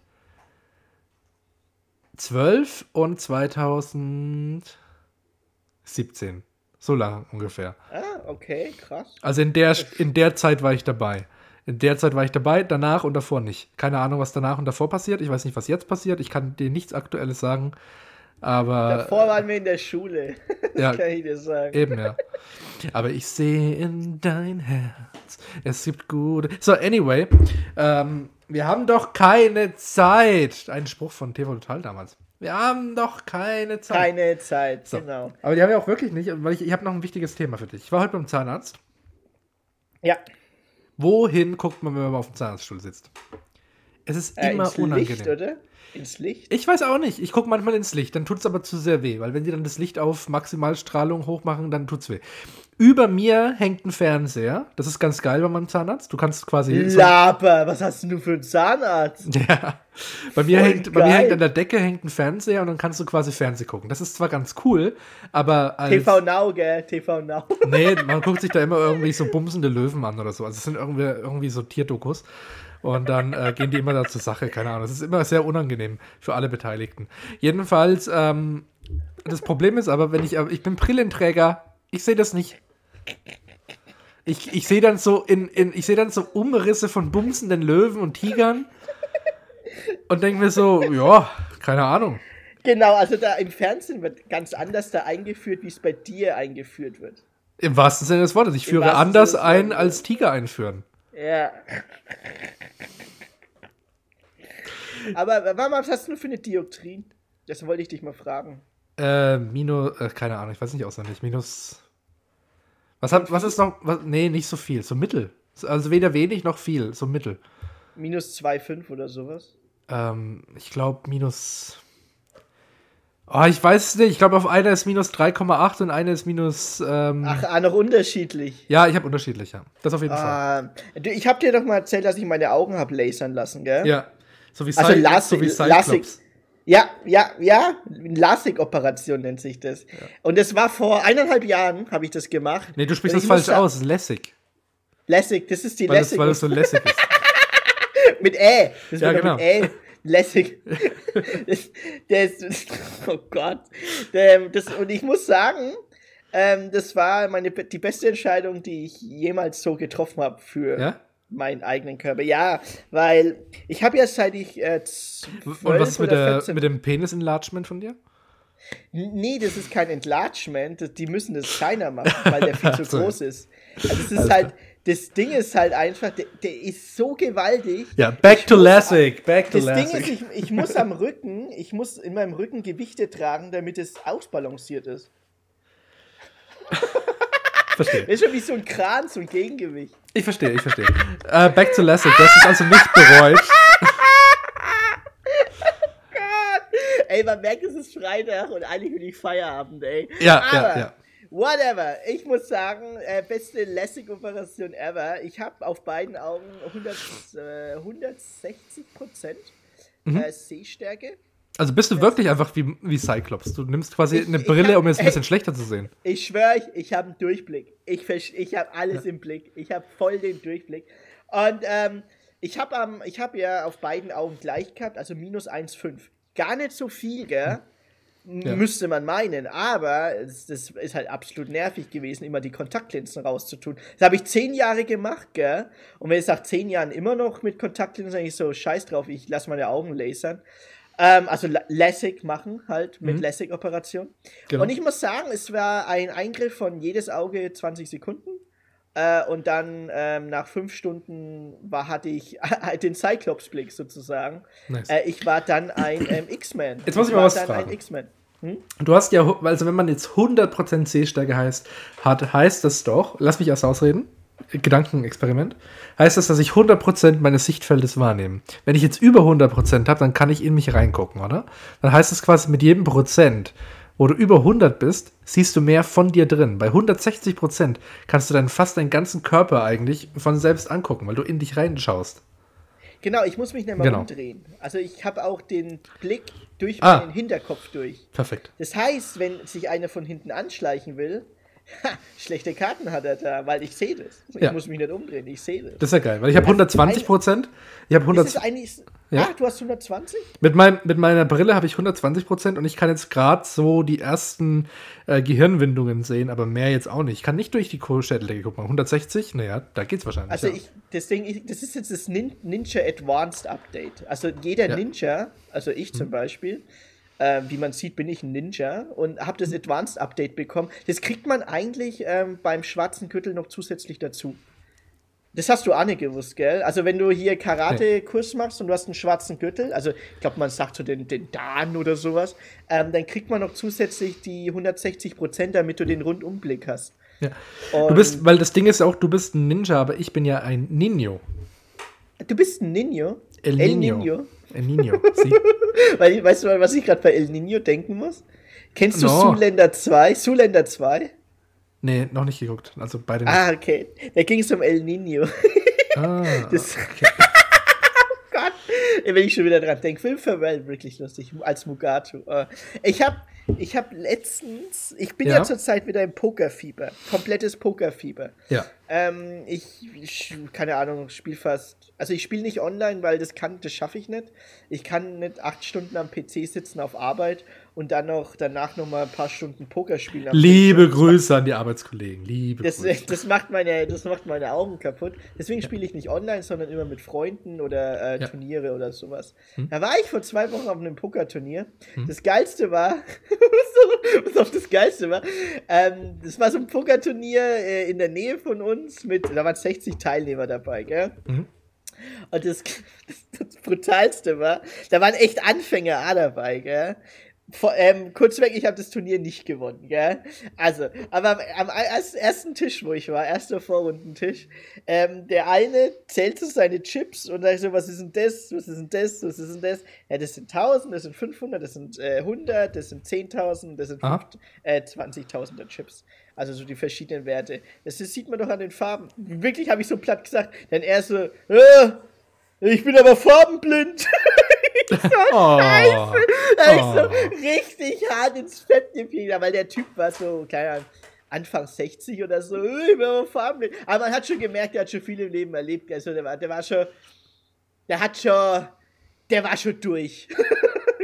und 2017. So lang ungefähr. Ah, okay, krass. Also in der, in der Zeit war ich dabei. In der Zeit war ich dabei, danach und davor nicht. Keine Ahnung, was danach und davor passiert. Ich weiß nicht, was jetzt passiert. Ich kann dir nichts Aktuelles sagen. Aber. Davor waren wir in der Schule. ja, kann ich dir sagen. Eben, ja. Aber ich sehe in dein Herz, es gibt gute. So, anyway, ähm, wir haben doch keine Zeit. Ein Spruch von TV Total damals. Wir haben doch keine Zeit. Keine Zeit, so. genau. Aber die haben wir auch wirklich nicht, weil ich, ich habe noch ein wichtiges Thema für dich. Ich war heute beim Zahnarzt. Ja. Wohin guckt man, wenn man auf dem Zahnarztstuhl sitzt? Es ist äh, immer unangenehm. Licht, oder? Ins Licht? Ich weiß auch nicht. Ich gucke manchmal ins Licht, dann tut es aber zu sehr weh, weil wenn die dann das Licht auf Maximalstrahlung hochmachen, dann tut es weh. Über mir hängt ein Fernseher. Das ist ganz geil bei meinem Zahnarzt. Du kannst quasi. Laber, was hast du für einen Zahnarzt? Ja. Bei mir, hängt, bei mir hängt an der Decke hängt ein Fernseher und dann kannst du quasi Fernseh gucken. Das ist zwar ganz cool, aber. Als, TV Now, gell? TV Now. Nee, man guckt sich da immer irgendwie so bumsende Löwen an oder so. Also es sind irgendwie, irgendwie so Tierdokus. Und dann äh, gehen die immer da zur Sache, keine Ahnung. Das ist immer sehr unangenehm für alle Beteiligten. Jedenfalls, ähm, das Problem ist aber, wenn ich, ich bin Brillenträger, ich sehe das nicht. Ich, ich sehe dann so in, in ich sehe dann so Umrisse von bumsenden Löwen und Tigern und denke mir so, ja, keine Ahnung. Genau, also da im Fernsehen wird ganz anders da eingeführt, wie es bei dir eingeführt wird. Im wahrsten Sinne des Wortes. Ich Im führe anders ein, als Tiger einführen. Ja. Aber was hast du für eine Dioptrien? Das wollte ich dich mal fragen. Äh, minus, äh, keine Ahnung, ich weiß nicht auswendig. Minus. Was, hat, was ist noch. Was, nee, nicht so viel. So mittel. Also weder wenig noch viel. So mittel. Minus 2,5 oder sowas? Ähm, ich glaube minus. Oh, ich weiß es nicht. Ich glaube, auf einer ist minus 3,8 und eine ist minus. Ähm Ach, ah, noch unterschiedlich. Ja, ich habe unterschiedlich, ja. Das auf jeden ah, Fall. Ich habe dir doch mal erzählt, dass ich meine Augen habe lasern lassen, gell? Ja. So wie, also Las so wie. Ja, ja, ja, LASIK-Operation nennt sich das. Ja. Und das war vor eineinhalb Jahren, habe ich das gemacht. Nee, du sprichst das falsch aus, Lässig. Lässig, das ist die Lässig. Weil das so lässig ist. mit Ä. Das ja, genau. Mit Ä lässig. das, das, oh Gott. Das, und ich muss sagen, ähm, das war meine, die beste Entscheidung, die ich jemals so getroffen habe für ja? meinen eigenen Körper. Ja, weil ich habe ja seit ich äh, Und was ist mit, der, mit dem Penis-Enlargement von dir? Nee, das ist kein Enlargement. Die müssen das kleiner machen, weil der viel zu groß ist. Also es ist halt das Ding ist halt einfach, der, der ist so gewaltig. Ja, back to Lassic, back to Das Ding ist, ich, ich muss am Rücken, ich muss in meinem Rücken Gewichte tragen, damit es ausbalanciert ist. verstehe. Das ist schon wie so ein Kran, so ein Gegengewicht. Ich verstehe, ich verstehe. uh, back to Lassie, das ist also nicht bereut. ey, man merkt, es ist Freitag und eigentlich will ich Feierabend, ey. Ja, Aber, ja, ja. Whatever. Ich muss sagen, äh, beste Lessig-Operation ever. Ich habe auf beiden Augen 100, äh, 160 Prozent mhm. äh, Sehstärke. Also bist du wirklich einfach wie, wie Cyclops? Du nimmst quasi ich, eine Brille, hab, um es ein bisschen ey, schlechter zu sehen. Ich schwöre euch, ich habe einen Durchblick. Ich, ich habe alles ja. im Blick. Ich habe voll den Durchblick. Und ähm, ich habe hab ja auf beiden Augen gleich gehabt, also minus 1,5 gar nicht so viel, gell? Ja. Müsste man meinen, aber das, das, ist halt absolut nervig gewesen, immer die Kontaktlinsen rauszutun. Das habe ich zehn Jahre gemacht, gell? Und wenn ich nach zehn Jahren immer noch mit Kontaktlinsen, dann ich so, scheiß drauf, ich lasse meine Augen lasern. Ähm, also Lässig machen, halt, mit mhm. Lässig-Operation. Genau. Und ich muss sagen, es war ein Eingriff von jedes Auge 20 Sekunden. Äh, und dann ähm, nach fünf Stunden war, hatte ich den Cyclops-Blick sozusagen. Nice. Äh, ich war dann ein ähm, X-Men. Jetzt muss ich, ich mal was fragen. Hm? Du hast ja, also wenn man jetzt 100% C-Stärke heißt, hat, heißt das doch, lass mich erst ausreden, Gedankenexperiment, heißt das, dass ich 100% meines Sichtfeldes wahrnehme. Wenn ich jetzt über 100% habe, dann kann ich in mich reingucken, oder? Dann heißt das quasi mit jedem Prozent wo du über 100 bist, siehst du mehr von dir drin. Bei 160 Prozent kannst du dann fast deinen ganzen Körper eigentlich von selbst angucken, weil du in dich reinschaust. Genau, ich muss mich nicht mal genau. umdrehen. Also ich habe auch den Blick durch ah. meinen Hinterkopf durch. Perfekt. Das heißt, wenn sich einer von hinten anschleichen will, Ha, schlechte Karten hat er da, weil ich sehe das. Ich ja. muss mich nicht umdrehen, ich sehe das. Das ist ja geil, weil ich habe 120 Prozent. Ich habe 100. Ja. Ach, du hast 120? Mit, mein, mit meiner Brille habe ich 120 Prozent und ich kann jetzt gerade so die ersten äh, Gehirnwindungen sehen, aber mehr jetzt auch nicht. Ich kann nicht durch die Schädeldecke gucken. 160? Naja, da geht's wahrscheinlich. Also ja. ich, deswegen, ich, das ist jetzt das Nin Ninja Advanced Update. Also jeder ja. Ninja, also ich zum hm. Beispiel, äh, wie man sieht, bin ich ein Ninja und habe das Advanced Update bekommen. Das kriegt man eigentlich ähm, beim schwarzen Gürtel noch zusätzlich dazu. Das hast du auch nicht gewusst, gell? Also wenn du hier Karate-Kurs machst und du hast einen schwarzen Gürtel, also ich glaube, man sagt so den, den Dan oder sowas, ähm, dann kriegt man noch zusätzlich die 160 Prozent, damit du den Rundumblick hast. Ja. du bist, weil das Ding ist auch, du bist ein Ninja, aber ich bin ja ein Nino. Du bist ein Nino? El Nino. El Nino. El Nino. Weißt du, was ich gerade bei El Nino denken muss? Kennst du no. Zuländer 2? Zuländer 2? Nee, noch nicht geguckt. Also beide nicht. Ah, okay. Da ging es um El Nino. Ah, das okay. oh Gott. Wenn ich schon wieder dran denke, Film Farewell wirklich lustig, als Mugatu. Äh, ich habe ich habe letztens, ich bin ja, ja zurzeit wieder im Pokerfieber, komplettes Pokerfieber. Ja. Ähm, ich, ich, keine Ahnung, spiele fast, also ich spiele nicht online, weil das kann, das schaffe ich nicht. Ich kann nicht acht Stunden am PC sitzen auf Arbeit und dann noch danach noch mal ein paar Stunden Poker spielen. Liebe Grüße an die Arbeitskollegen, liebe das, Grüße. Das macht meine, das macht meine Augen kaputt. Deswegen spiele ich nicht online, sondern immer mit Freunden oder äh, ja. Turniere oder sowas. Hm? Da war ich vor zwei Wochen auf einem Pokerturnier. Hm? Das geilste war, was auch das geilste war, ähm, das war so ein Pokerturnier äh, in der Nähe von uns mit, da waren 60 Teilnehmer dabei, gell? Mhm. Und das, das, das, Brutalste war, da waren echt Anfänger dabei, gell? Vor, ähm, kurz weg, ich habe das Turnier nicht gewonnen, gell? Also, aber am, am ersten Tisch, wo ich war, erster Vorrundentisch, ähm, der eine zählte seine Chips und sagt so, was ist denn das, was ist denn das, was ist denn das? Ja, das sind 1000, das sind 500, das sind äh, 100, das sind 10.000, das sind äh, 20.000er Chips. Also so die verschiedenen Werte. Das, das sieht man doch an den Farben. Wirklich habe ich so platt gesagt, denn er so, äh, ich bin aber farbenblind. so oh, scheiße. Da oh. ich so richtig hart ins Fett gefiedert, weil der Typ war so, keine Ahnung, Anfang 60 oder so, aber farbenblind. Aber man hat schon gemerkt, der hat schon viel im Leben erlebt. Also der war, der war schon, der hat schon, der war schon durch.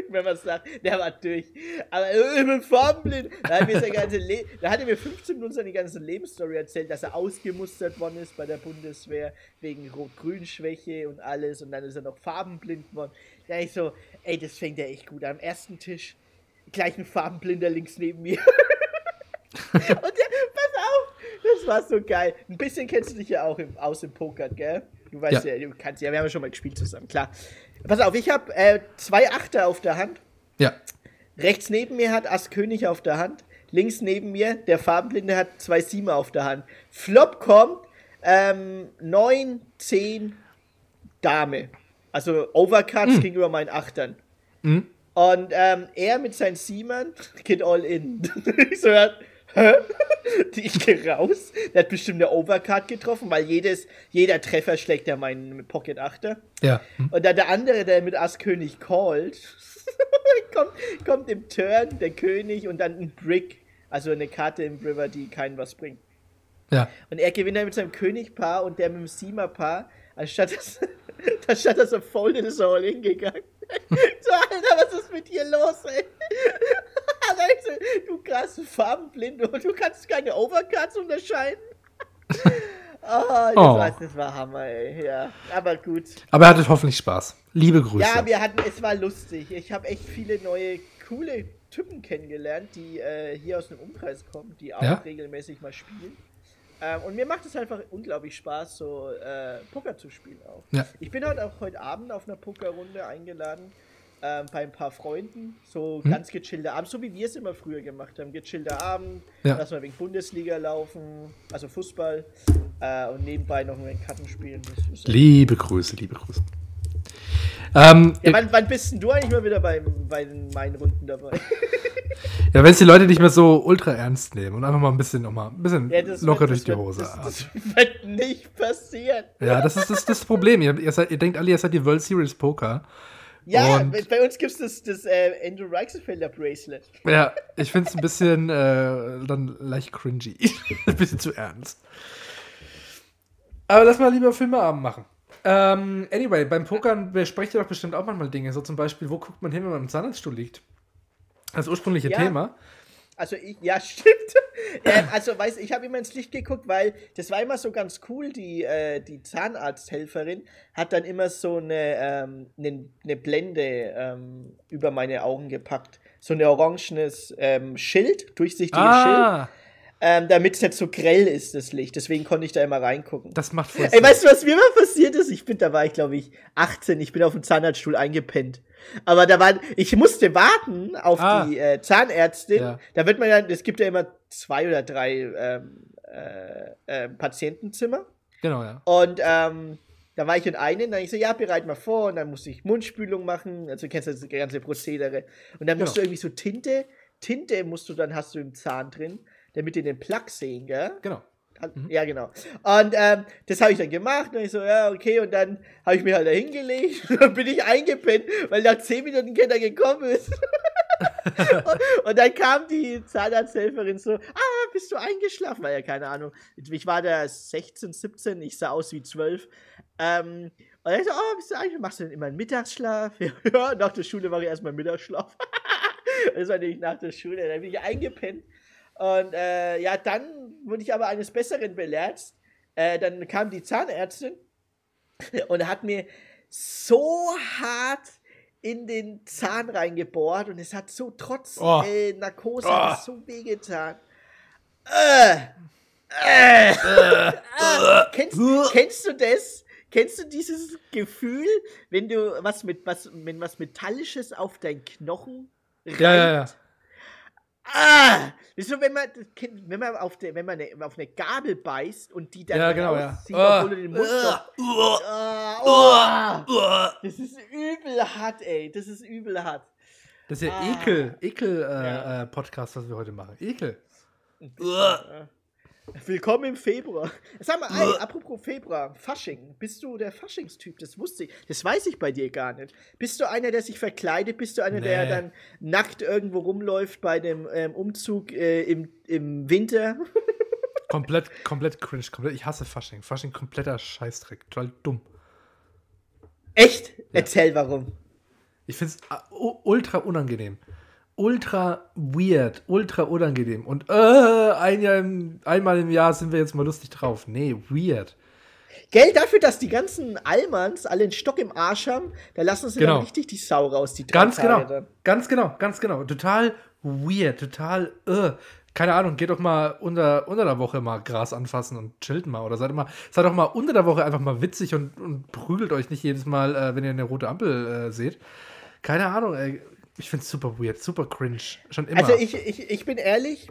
wenn man sagt, der war durch. Aber ich bin farbenblind. Da hat, mir sein ganze da hat er mir 15 Minuten seine ganze Lebensstory erzählt, dass er ausgemustert worden ist bei der Bundeswehr wegen Rot-Grün-Schwäche und alles. Und dann ist er noch farbenblind worden. Da ich so, ey, das fängt ja echt gut. Am ersten Tisch gleich ein Farbenblinder links neben mir. und der, pass auf, das war so geil. Ein bisschen kennst du dich ja auch im, aus im Poker, gell? Du weißt ja. ja, du kannst ja, wir haben ja schon mal gespielt zusammen, klar. Pass auf, ich habe äh, zwei Achter auf der Hand. Ja. Rechts neben mir hat Ass König auf der Hand. links neben mir, der Farbenblinde hat zwei Siemer auf der Hand. Flop kommt, ähm, 9, 10, Dame. Also Overcuts mhm. gegenüber meinen Achtern. Mhm. Und ähm, er mit seinen Siemern geht all in. ich so, hä? ich gehe raus. Der hat bestimmt eine Overcard getroffen, weil jedes, jeder Treffer schlägt ja meinen Pocket Achter. Ja. Mhm. Und dann der andere, der mit Ass König callt, kommt, kommt im Turn der König und dann ein Brick. Also eine Karte im River, die keinen was bringt. Ja. Und er gewinnt dann mit seinem Königpaar und der mit dem Siemer-Paar, anstatt dass, anstatt dass er folded ist, er all hingegangen. so, Alter, was ist mit dir los, ey? Alter, du krass farbenblind und du kannst keine Overcuts unterscheiden. Oh, das, oh. War, das war Hammer, ey. Ja, aber gut. Aber er hatte hoffentlich Spaß. Liebe Grüße. Ja, wir hatten, es war lustig. Ich habe echt viele neue, coole Typen kennengelernt, die äh, hier aus dem Umkreis kommen, die auch ja? regelmäßig mal spielen. Ähm, und mir macht es einfach unglaublich Spaß, so äh, Poker zu spielen auch. Ja. Ich bin heute auch heute Abend auf einer Pokerrunde eingeladen ähm, bei ein paar Freunden. So hm? ganz gechillter Abend, so wie wir es immer früher gemacht haben. Gechillter Abend, ja. lass mal wegen Bundesliga laufen, also Fußball äh, und nebenbei noch ein Karten spielen. Liebe Grüße, liebe Grüße. Ähm, ja, wann, wann, bist denn du eigentlich mal wieder bei, bei meinen Runden dabei? ja, wenn es die Leute nicht mehr so ultra ernst nehmen und einfach mal ein bisschen, noch mal ein bisschen ja, locker wird, durch die Hose. Das, das, wird nicht passieren. Ja, das ist das, das Problem. Ihr, ihr, seid, ihr denkt alle, ihr seid die World Series Poker. Ja, und bei uns gibt es das, das äh, Andrew Reichsfelder Bracelet. Ja, ich finde es ein bisschen äh, dann leicht cringy. ein bisschen zu ernst. Aber lass mal lieber Filmeabend machen. Ähm, anyway, beim Pokern besprecht ihr doch bestimmt auch manchmal Dinge. So zum Beispiel, wo guckt man hin, wenn man im Zahnarztstuhl liegt? Das ursprüngliche ja. Thema. Also ich, ja, stimmt. ähm, also weiß ich habe immer ins Licht geguckt, weil das war immer so ganz cool. Die, äh, die Zahnarzthelferin hat dann immer so eine, ähm, eine, eine Blende ähm, über meine Augen gepackt. So ein orangenes ähm, Schild, durchsichtiges ah. Schild ähm, damit es nicht so grell ist, das Licht. Deswegen konnte ich da immer reingucken. Das macht voll Sinn. Ey, weißt du, was mir mal passiert ist? Ich bin, da war ich, glaube ich, 18. Ich bin auf dem Zahnarztstuhl eingepennt. Aber da war, ich musste warten auf ah. die äh, Zahnärztin. Ja. Da wird man ja, es gibt ja immer zwei oder drei ähm, äh, äh, Patientenzimmer. Genau, ja. Und ähm, da war ich in einem, dann ich so, ja, bereit mal vor, und dann musste ich Mundspülung machen, also du kennst das ganze Prozedere. Und dann musst genau. du irgendwie so Tinte, Tinte musst du dann, hast du im Zahn drin damit die den Plug sehen, gell? Genau. Mhm. Ja, genau. Und ähm, das habe ich dann gemacht. Und ich so, ja, okay. Und dann habe ich mich halt da hingelegt. Und dann bin ich eingepennt, weil nach 10 Minuten keiner gekommen ist. und, und, dann kam die Zahnarzthelferin so, ah, bist du eingeschlafen? War ja keine Ahnung. Ich war da 16, 17, ich sah aus wie 12. Ähm, und dann so, oh, bist du eingeschlafen? Machst du denn immer einen Mittagsschlaf? ja, nach der Schule mache ich erstmal Mittagsschlaf. das war nicht nach der Schule. Dann bin ich eingepennt. Und äh, ja, dann wurde ich aber eines Besseren belehrt. Äh, dann kam die Zahnärztin und hat mir so hart in den Zahn reingebohrt und es hat so trotz oh. äh, Narkose oh. so wehgetan. Äh, äh, äh, kennst, kennst du das? Kennst du dieses Gefühl, wenn du was mit was, wenn was Metallisches auf deinen Knochen reibt? Ja, ja, ja. Ah! Das ist so, wenn man, wenn man, auf, der, wenn man eine, auf eine Gabel beißt und die dann ja, genau, ja. Zieht, obwohl du den Mund uh, uh, uh, oh, Das ist übel hart, ey. Das ist übel hart. Das ist ja ah. Ekel, Ekel-Podcast, äh, ja. äh, was wir heute machen. Ekel. Willkommen im Februar. Sag mal, ey, apropos Februar, Fasching. Bist du der Faschingstyp? Das wusste ich. Das weiß ich bei dir gar nicht. Bist du einer, der sich verkleidet? Bist du einer, nee. der dann nackt irgendwo rumläuft bei dem ähm, Umzug äh, im, im Winter? komplett, komplett cringe. Komplett, ich hasse Fasching. Fasching kompletter Scheißdreck. Total dumm. Echt? Ja. Erzähl warum. Ich finde es uh, ultra unangenehm ultra weird, ultra unangenehm. Und äh, ein Jahr im, einmal im Jahr sind wir jetzt mal lustig drauf. Nee, weird. Geld dafür, dass die ganzen Almans alle einen Stock im Arsch haben, da lassen sie genau. dann richtig die Sau raus, die Ganz genau, dann. ganz genau, ganz genau. Total weird, total, äh. Keine Ahnung, geht doch mal unter, unter der Woche mal Gras anfassen und chillt mal. Oder seid, mal, seid doch mal unter der Woche einfach mal witzig und, und prügelt euch nicht jedes Mal, äh, wenn ihr eine rote Ampel äh, seht. Keine Ahnung, ey Ich finde es super weird, super cringe. Schon immer. Also ich, ich, ich bin ehrlich,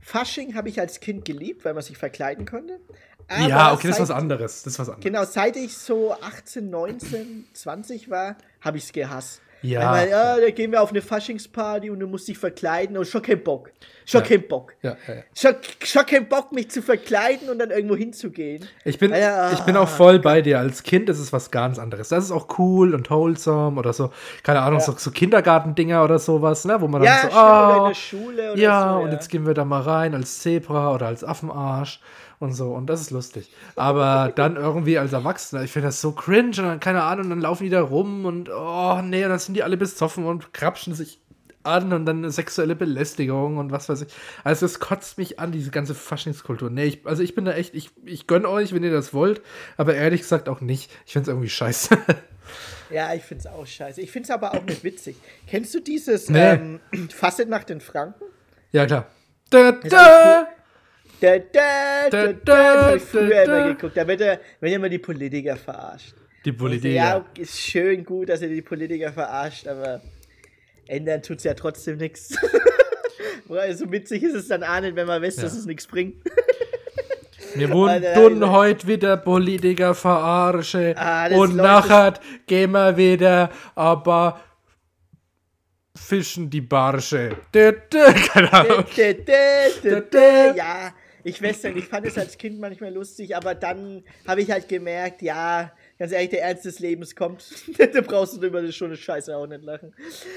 Fasching habe ich als Kind geliebt, weil man sich verkleiden konnte. Aber ja, okay, das ist was anderes. Das ist was anderes. Genau, seit ich so 18, 19, 20 war, habe ich es gehasst. Ja. Weil, ja, da gehen wir auf eine Faschingsparty und du musst dich verkleiden und schon kein Bock. Schon ja. kein Bock. Ja, ja, ja. Schon, schon kein Bock, mich zu verkleiden und dann irgendwo hinzugehen. Ich bin, ja, ich bin auch voll bei dir. Als Kind ist es was ganz anderes. Das ist auch cool und wholesome oder so, keine Ahnung, so, so Kindergartendinger oder sowas, ne, wo man dann so, oh, oder in der Schule oder ja, so, und jetzt gehen wir da mal rein als Zebra oder als Affenarsch und so. Und das ist lustig. Aber dann irgendwie als Erwachsener, ich finde das so cringe und dann, keine Ahnung, dann laufen die da rum und oh nee, dann sind die alle besoffen und krapschen sich an und dann eine sexuelle Belästigung und was weiß ich. Also es kotzt mich an, diese ganze Faschingskultur. Nee, ich, also ich bin da echt, ich, ich gönne euch, wenn ihr das wollt, aber ehrlich gesagt auch nicht. Ich finde es irgendwie scheiße. Ja, ich finde es auch scheiße. Ich finde es aber auch nicht witzig. Kennst du dieses nee. ähm, Fassetnacht in Franken? Ja, klar. Da, da. Da, da, da, da, das habe ich früher immer geguckt. Da wird er, wenn immer die Politiker verarscht. Die Politiker. Ja, ist schön gut, dass er die Politiker verarscht, aber ändern tut es ja trotzdem nichts. so witzig ist es dann auch nicht, wenn man weiß, ja. dass es nichts bringt. Wir wurden heute wieder Politiker verarsche ah, und nachher gehen wir wieder, aber fischen die Barsche. Ja, ich weiß nicht, ich fand es als Kind manchmal lustig, aber dann habe ich halt gemerkt, ja, ganz ehrlich, der Ernst des Lebens kommt. da brauchst du über eine Scheiße auch nicht lachen.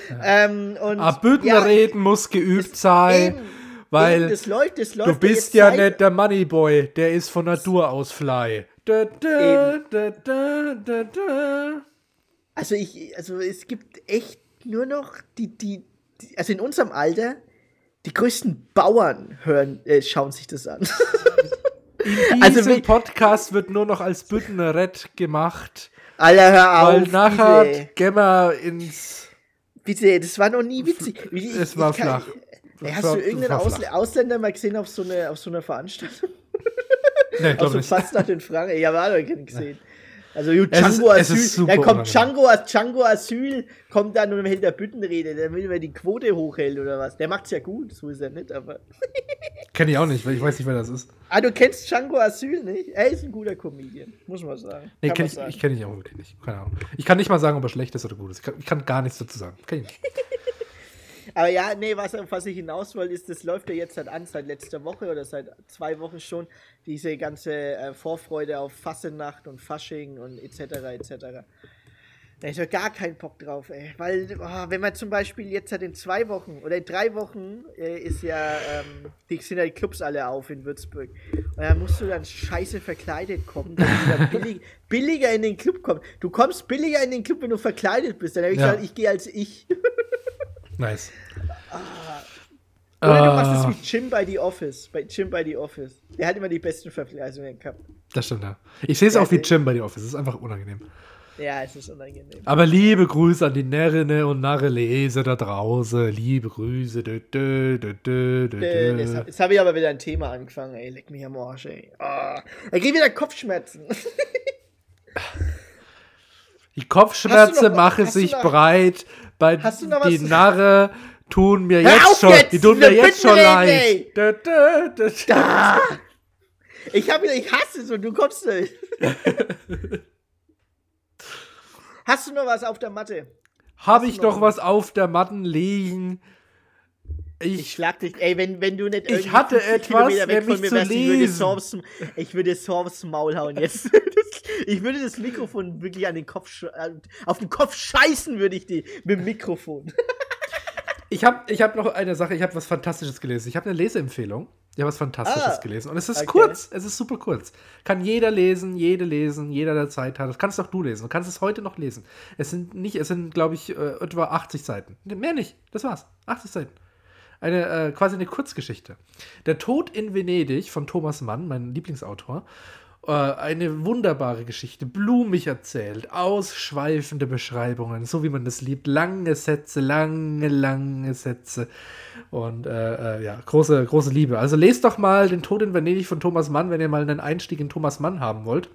Ja. Ähm, und, ja, muss geübt sein. Eben, weil das läuft, das läuft du bist ja nicht der Moneyboy, der ist von Natur aus fly. Da, da, da, also ich, also es gibt echt nur noch die, die, die also in unserem Alter die größten Bauern hören, äh, schauen sich das an. In also diesem also, Podcast wird nur noch als Büttenrett gemacht. Alter, hör auf. Weil nachher bitte. wir ins. Bitte, das war noch nie witzig. Ich, es war kann, flach. Ey, hast war, du irgendeinen Ausl Ausländer mal gesehen auf so, eine, auf so einer Veranstaltung? Nee, auf so fast nach den Fragen. Ja, war doch keinen gesehen. Also Django Asyl, dann kommt Django, Django Asyl, kommt dann und hält der Büttenrede, der will, wenn die Quote hochhält oder was. Der macht's ja gut, so ist er nicht, aber. Kenn ich auch nicht, weil ich weiß nicht, wer das ist. Ah, du kennst Django Asyl nicht? Er ist ein guter Comedian, muss man sagen. Nee, kenn ich, sagen. ich kenne ihn auch wirklich nicht. Keine Ahnung. Ich kann nicht mal sagen, ob er schlecht ist oder gut ist. Ich kann, ich kann gar nichts dazu sagen. Kenn ich nicht. Aber ja, nee, was, was ich hinaus wollte, ist, das läuft ja jetzt seit an, seit letzter Woche oder seit zwei Wochen schon, diese ganze äh, Vorfreude auf Fassenacht und Fasching und etc. etc. Da ist ja gar kein Bock drauf, ey. Weil, oh, wenn man zum Beispiel jetzt halt in zwei Wochen oder in drei Wochen äh, ist ja, ähm, die sind ja die Clubs alle auf in Würzburg. Und dann musst du dann scheiße verkleidet kommen, dass du dann billig, billiger in den Club kommst. Du kommst billiger in den Club, wenn du verkleidet bist. Dann habe ich ja. gesagt, ich gehe als ich. Nice. Ah. Oder du machst es ah. wie Jim bei The Office. Bei Jim bei The Office. Der hat immer die besten Vergleichungen gehabt. Das stimmt, ja. Ich sehe es auch wie Jim bei The Office. Es ist einfach unangenehm. Ja, es ist unangenehm. Aber liebe Grüße an die Närrine und Narrelese da draußen. Liebe Grüße. Dö, dö, dö, jetzt habe hab ich aber wieder ein Thema angefangen, ey. Leck mich am Arsch, ey. Oh. Da geht wieder Kopfschmerzen. Die Kopfschmerzen machen sich breit bei die Narre tun mir jetzt schon, jetzt, die tun mir jetzt schon leid. Da, da, da, da. Ich habe ich hasse es und du kommst nicht. Hast du noch was auf der Matte? Habe ich noch was auf der Matten liegen? Ich, ich, schlag dich, ey, wenn, wenn du nicht Ich hatte etwas, weg von mir wärst, ich würde Sorbs, ich würde Sorbs Maul hauen jetzt. ich würde das Mikrofon wirklich an den Kopf, auf den Kopf scheißen würde ich die mit dem Mikrofon. ich habe ich hab noch eine Sache, ich habe was Fantastisches gelesen. Ich habe eine Leseempfehlung. Ich habe was Fantastisches ah, gelesen. Und es ist okay. kurz, es ist super kurz. Kann jeder lesen, jede lesen, jeder, der Zeit hat. Das kannst auch du lesen. Du kannst es heute noch lesen. Es sind nicht, es sind, glaube ich, äh, etwa 80 Seiten. Mehr nicht. Das war's. 80 Seiten eine äh, quasi eine Kurzgeschichte. Der Tod in Venedig von Thomas Mann, mein Lieblingsautor. Äh, eine wunderbare Geschichte, blumig erzählt, ausschweifende Beschreibungen, so wie man das liebt. Lange Sätze, lange, lange Sätze. Und äh, äh, ja, große, große Liebe. Also lest doch mal Den Tod in Venedig von Thomas Mann, wenn ihr mal einen Einstieg in Thomas Mann haben wollt,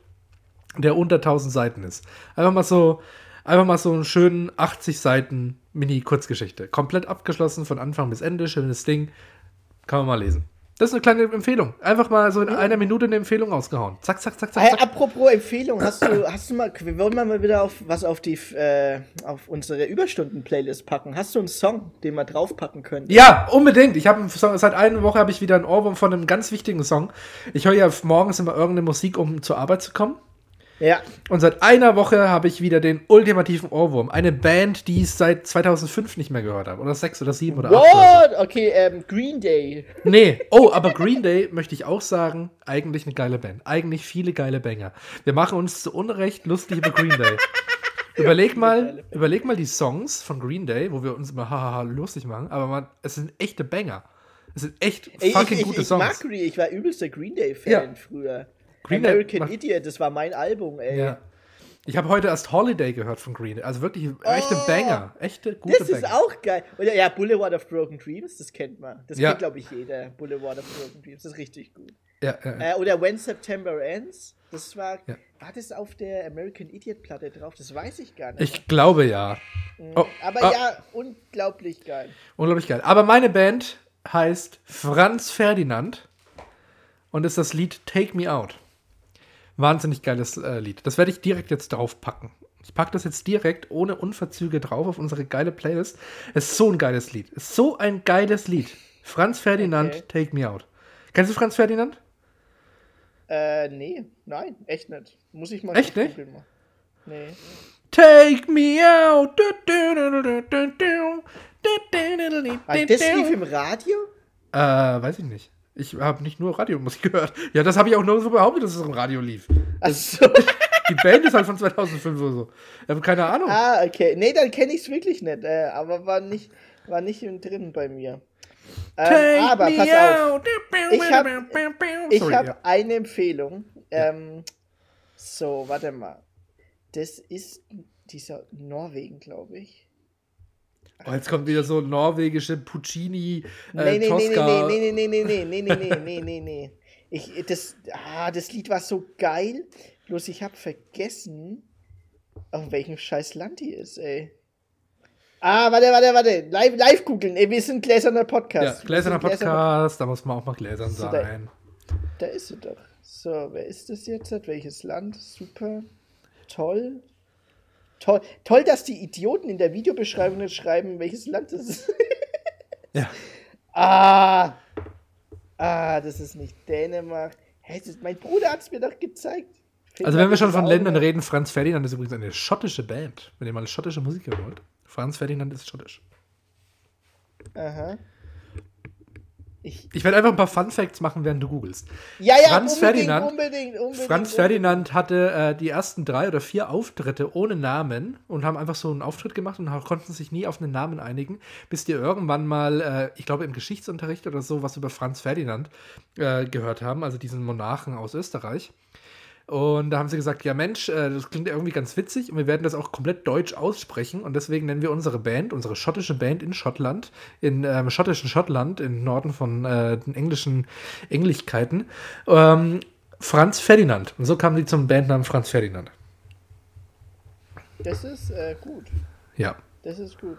der unter 1000 Seiten ist. Einfach mal so Einfach mal so einen schönen 80 Seiten Mini-Kurzgeschichte. Komplett abgeschlossen von Anfang bis Ende, schönes Ding. Kann man mal lesen. Das ist eine kleine Empfehlung. Einfach mal so in einer Minute eine Empfehlung ausgehauen. Zack, zack, zack, zack. Hey, apropos Empfehlung, hast du, hast du mal, wir wollen mal wieder auf was auf die äh, auf unsere Überstunden-Playlist packen. Hast du einen Song, den wir draufpacken können? Ja, unbedingt. Ich habe seit einer Woche habe ich wieder einen Ohrwurm von einem ganz wichtigen Song. Ich höre ja morgens immer irgendeine Musik, um zur Arbeit zu kommen. Ja. Und seit einer Woche habe ich wieder den ultimativen Ohrwurm. Eine Band, die ich seit 2005 nicht mehr gehört habe. Oder sechs oder sieben oder What? acht. So. Okay, ähm, Green Day. Nee, oh, aber Green Day möchte ich auch sagen, eigentlich eine geile Band. Eigentlich viele geile Banger. Wir machen uns zu Unrecht lustig über Green Day. überleg mal, überleg mal die Songs von Green Day, wo wir uns immer hahaha lustig machen, aber man, es sind echte Banger. Es sind echt fucking ich, ich, gute ich Songs. Mag Green, ich war übelster Green Day-Fan ja. früher. Green American Day Idiot, das war mein Album, ey. Ja. Ich habe heute erst Holiday gehört von Green. Also wirklich echte oh, Banger. Echte gute Das ist Banger. auch geil. Oder ja, Boulevard of Broken Dreams, das kennt man. Das ja. kennt, glaube ich, jeder. Boulevard of Broken Dreams, das ist richtig gut. Ja, ja, äh, oder When September Ends, das war. War das auf der American Idiot Platte drauf? Das weiß ich gar nicht. Ich glaube ja. Mhm. Oh, Aber oh. ja, unglaublich geil. Unglaublich geil. Aber meine Band heißt Franz Ferdinand und ist das Lied Take Me Out. Wahnsinnig geiles äh, Lied. Das werde ich direkt jetzt draufpacken. Ich packe das jetzt direkt ohne Unverzüge drauf auf unsere geile Playlist. Es ist so ein geiles Lied. Es ist so ein geiles Lied. Franz Ferdinand, okay. Take Me Out. Kennst du Franz Ferdinand? Äh, nee, nein, echt nicht. Muss ich mal Echt nicht? Mal. Nee. Take me out. das lief im Radio? Äh, weiß ich nicht. Ich habe nicht nur Radiomusik gehört. Ja, das habe ich auch nur so behauptet, dass es im Radio lief. Achso. Die Band ist halt von 2005 oder so. Ich habe keine Ahnung. Ah, okay. Nee, dann kenne ich es wirklich nicht. Äh, aber war nicht, war nicht drin bei mir. Ähm, aber pass auf. Ich habe hab ja. eine Empfehlung. Ähm, so, warte mal. Das ist dieser Norwegen, glaube ich. Oh, jetzt kommt wieder so norwegische Puccini, äh, nee, nee, Tosca. Nee, nee, nee, nee, nee, nee, nee, nee, nee, nee. Ich, das, ah, das Lied war so geil, bloß ich habe vergessen, auf welchem scheiß Land die ist, ey. Ah, warte, warte, warte. Live, live googeln. Ey, wir sind gläserner Podcast. Ja, gläserner Podcast, da muss man auch mal gläsern so, sein. Da, da ist sie doch. So, wer ist das jetzt? Welches Land? Super. Toll. Toll, toll, dass die Idioten in der Videobeschreibung nicht schreiben, welches Land das ist. ja. Ah. Ah, das ist nicht Dänemark. Hey, ist, mein Bruder hat es mir doch gezeigt. Find also, wenn wir schon von Ländern reden, Franz Ferdinand ist übrigens eine schottische Band. Wenn ihr mal schottische Musik hören wollt. Franz Ferdinand ist schottisch. Aha. Ich, ich werde einfach ein paar Fun Facts machen, während du googelst. Ja, ja, Franz unbedingt, Ferdinand, unbedingt, unbedingt, Franz Ferdinand hatte äh, die ersten drei oder vier Auftritte ohne Namen und haben einfach so einen Auftritt gemacht und konnten sich nie auf einen Namen einigen, bis die irgendwann mal, äh, ich glaube im Geschichtsunterricht oder so, was über Franz Ferdinand äh, gehört haben, also diesen Monarchen aus Österreich. Und da haben sie gesagt, ja Mensch, äh, das klingt irgendwie ganz witzig und wir werden das auch komplett deutsch aussprechen und deswegen nennen wir unsere Band, unsere schottische Band in Schottland, in ähm, schottischen Schottland, im Norden von äh, den englischen Englichkeiten, ähm, Franz Ferdinand. Und so kamen die zum Bandnamen Franz Ferdinand. Das ist äh, gut. Ja. Das ist gut.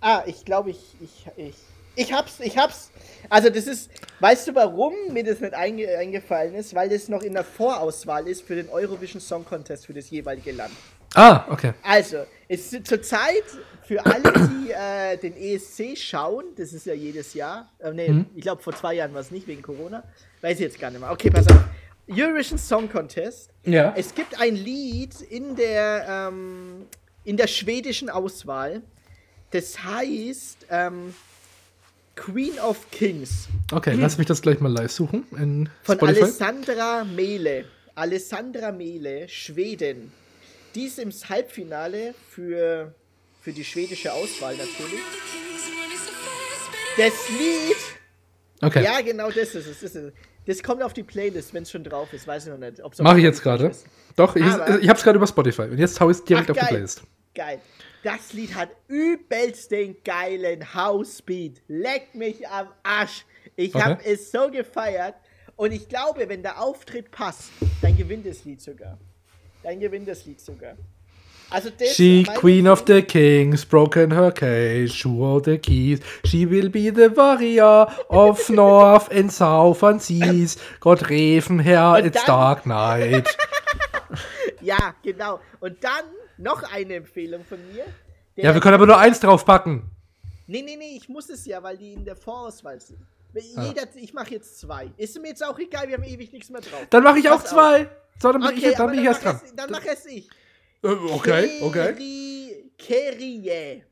Ah, ich glaube, ich, ich, ich ich hab's, ich hab's. Also das ist, weißt du, warum mir das nicht einge eingefallen ist? Weil das noch in der Vorauswahl ist für den Eurovision Song Contest für das jeweilige Land. Ah, okay. Also, es ist zurzeit für alle, die äh, den ESC schauen, das ist ja jedes Jahr, äh, nee, mhm. ich glaube vor zwei Jahren war es nicht wegen Corona, weiß ich jetzt gar nicht mehr. Okay, pass auf. Eurovision Song Contest. Ja. Es gibt ein Lied in der, ähm, in der schwedischen Auswahl, das heißt, ähm, Queen of Kings. Okay, hm. lass mich das gleich mal live suchen. In Von Spotify. Alessandra Mele. Alessandra Mele, Schweden. Die ist im Halbfinale für, für die schwedische Auswahl natürlich. Das Lied. Okay. Ja, genau das ist es. Das, ist es. das kommt auf die Playlist, wenn es schon drauf ist. Weiß ich noch nicht. Mache ich jetzt gerade. Doch, ich, ich habe es gerade über Spotify. Und jetzt hau ich es direkt Ach, auf die Playlist. Geil. Das Lied hat übelst den geilen House-Beat. Leck mich am Arsch. Ich okay. habe es so gefeiert. Und ich glaube, wenn der Auftritt passt, dann gewinnt das Lied sogar. Dann gewinnt das Lied sogar. Also She, Queen of the Kings, broken her cage, who all the keys. She will be the warrior of North and South and Seas. Gott Revenherr, it's dark night. ja, genau. Und dann noch eine Empfehlung von mir. Ja, wir können aber nur eins draufpacken. Nee, nee, nee, ich muss es ja, weil die in der Vorauswahl sind. Ah. Jeder, ich mache jetzt zwei. Ist mir jetzt auch egal, wir haben ewig nichts mehr drauf. Dann mache ich auch zwei. So, dann bin okay, ich, dann bin ich erst dran. Es, dann mach es ich. Äh, okay, okay. Kerie.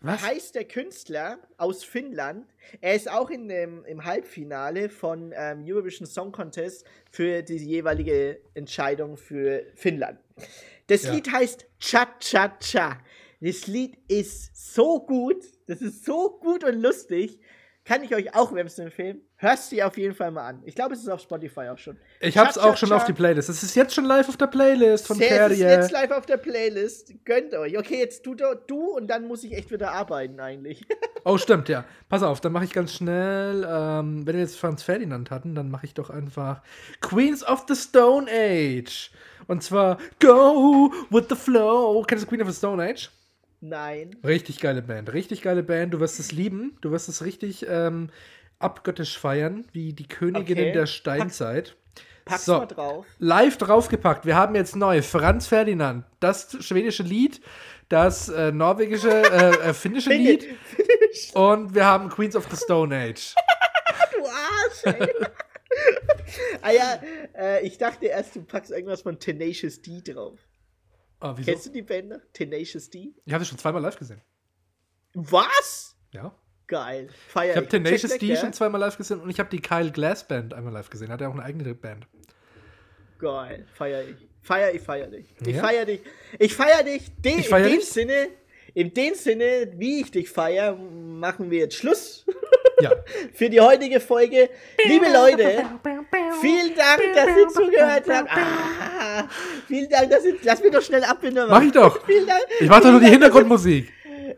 Was? Heißt der Künstler aus Finnland. Er ist auch in dem, im Halbfinale von ähm, Eurovision Song Contest für die jeweilige Entscheidung für Finnland. Das ja. Lied heißt Cha Cha Cha. Das Lied ist so gut. Das ist so gut und lustig. Kann ich euch auch wärmstens empfehlen. Hörst du auf jeden Fall mal an. Ich glaube, es ist auf Spotify auch schon. Ich hab's auch schon auf die Playlist. Es ist jetzt schon live auf der Playlist von Carrier. Es ist jetzt live auf der Playlist. Gönnt euch. Okay, jetzt du, du und dann muss ich echt wieder arbeiten eigentlich. oh, stimmt, ja. Pass auf, dann mache ich ganz schnell, ähm, wenn wir jetzt Franz Ferdinand hatten, dann mache ich doch einfach Queens of the Stone Age. Und zwar Go with the Flow. Kennst du Queen of the Stone Age? Nein. Richtig geile Band, richtig geile Band. Du wirst es lieben. Du wirst es richtig ähm, abgöttisch feiern, wie die Königinnen okay. der Steinzeit. Pack's so, mal drauf. Live draufgepackt. Wir haben jetzt neu Franz Ferdinand, das schwedische Lied, das äh, norwegische, äh, äh, finnische Lied und wir haben Queens of the Stone Age. du Arsch, ey. ah ja, äh, ich dachte erst, du packst irgendwas von Tenacious D drauf. Ah, Kennst du die Bänder? Tenacious D? Ich habe sie schon zweimal live gesehen. Was? Ja. Geil. Feier ich habe Tenacious D schon zweimal live gesehen und ich habe die Kyle Glass Band einmal live gesehen. Hat er auch eine eigene Band. Geil. Feier ich. Feier ich, feier dich. Ich ja? feier dich. Ich feier dich. De ich feier in dem dich? Sinne, in dem Sinne, wie ich dich feier, machen wir jetzt Schluss. Ja. Für die heutige Folge. Liebe Leute, vielen Dank, dass ihr zugehört habt. Ah, vielen Dank, dass ihr. Lass mich doch schnell abbinden. Mach ich doch. Vielen Dank. Ich mach doch nur die Hintergrundmusik.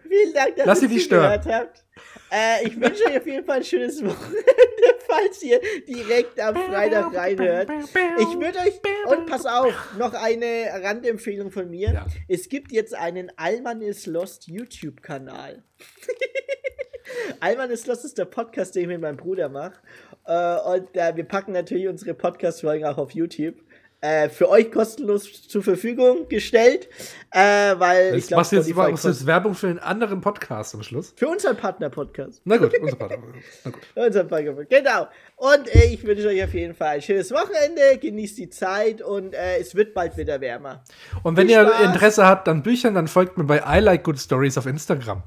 Vielen Dank, dass Lass ihr zugehört habt. Äh, ich wünsche euch auf jeden Fall ein schönes Wochenende, falls ihr direkt am Freitag reinhört. Ich würde euch, und pass auf, noch eine Randempfehlung von mir. Ja. Es gibt jetzt einen Alman is Lost YouTube-Kanal. Alman is Lost ist der Podcast, den ich mit meinem Bruder mache. Äh, und äh, wir packen natürlich unsere Podcast-Folgen auch auf YouTube äh, für euch kostenlos zur Verfügung gestellt, weil ich glaube, jetzt machst du jetzt Werbung für einen anderen Podcast am Schluss? Für unseren Partner-Podcast. Na gut, unser Partner. Na gut. unser Partner genau. Und ich wünsche euch auf jeden Fall ein schönes Wochenende, genießt die Zeit und äh, es wird bald wieder wärmer. Und wenn Viel ihr Spaß. Interesse habt an Büchern, dann folgt mir bei I Like Good Stories auf Instagram.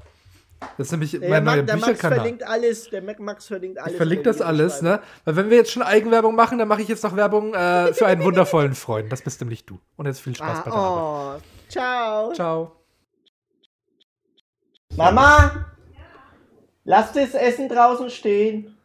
Das ist nämlich der mein neuer Bücherkanal. Max verlinkt alles, der Max verlinkt alles. Ich verlinke das alles, ne? Weil wenn wir jetzt schon Eigenwerbung machen, dann mache ich jetzt noch Werbung äh, für einen wundervollen Freund. Das bist nämlich du. Und jetzt viel Spaß ah, bei der oh. Arbeit. Ciao. Ciao. Mama, lass das Essen draußen stehen.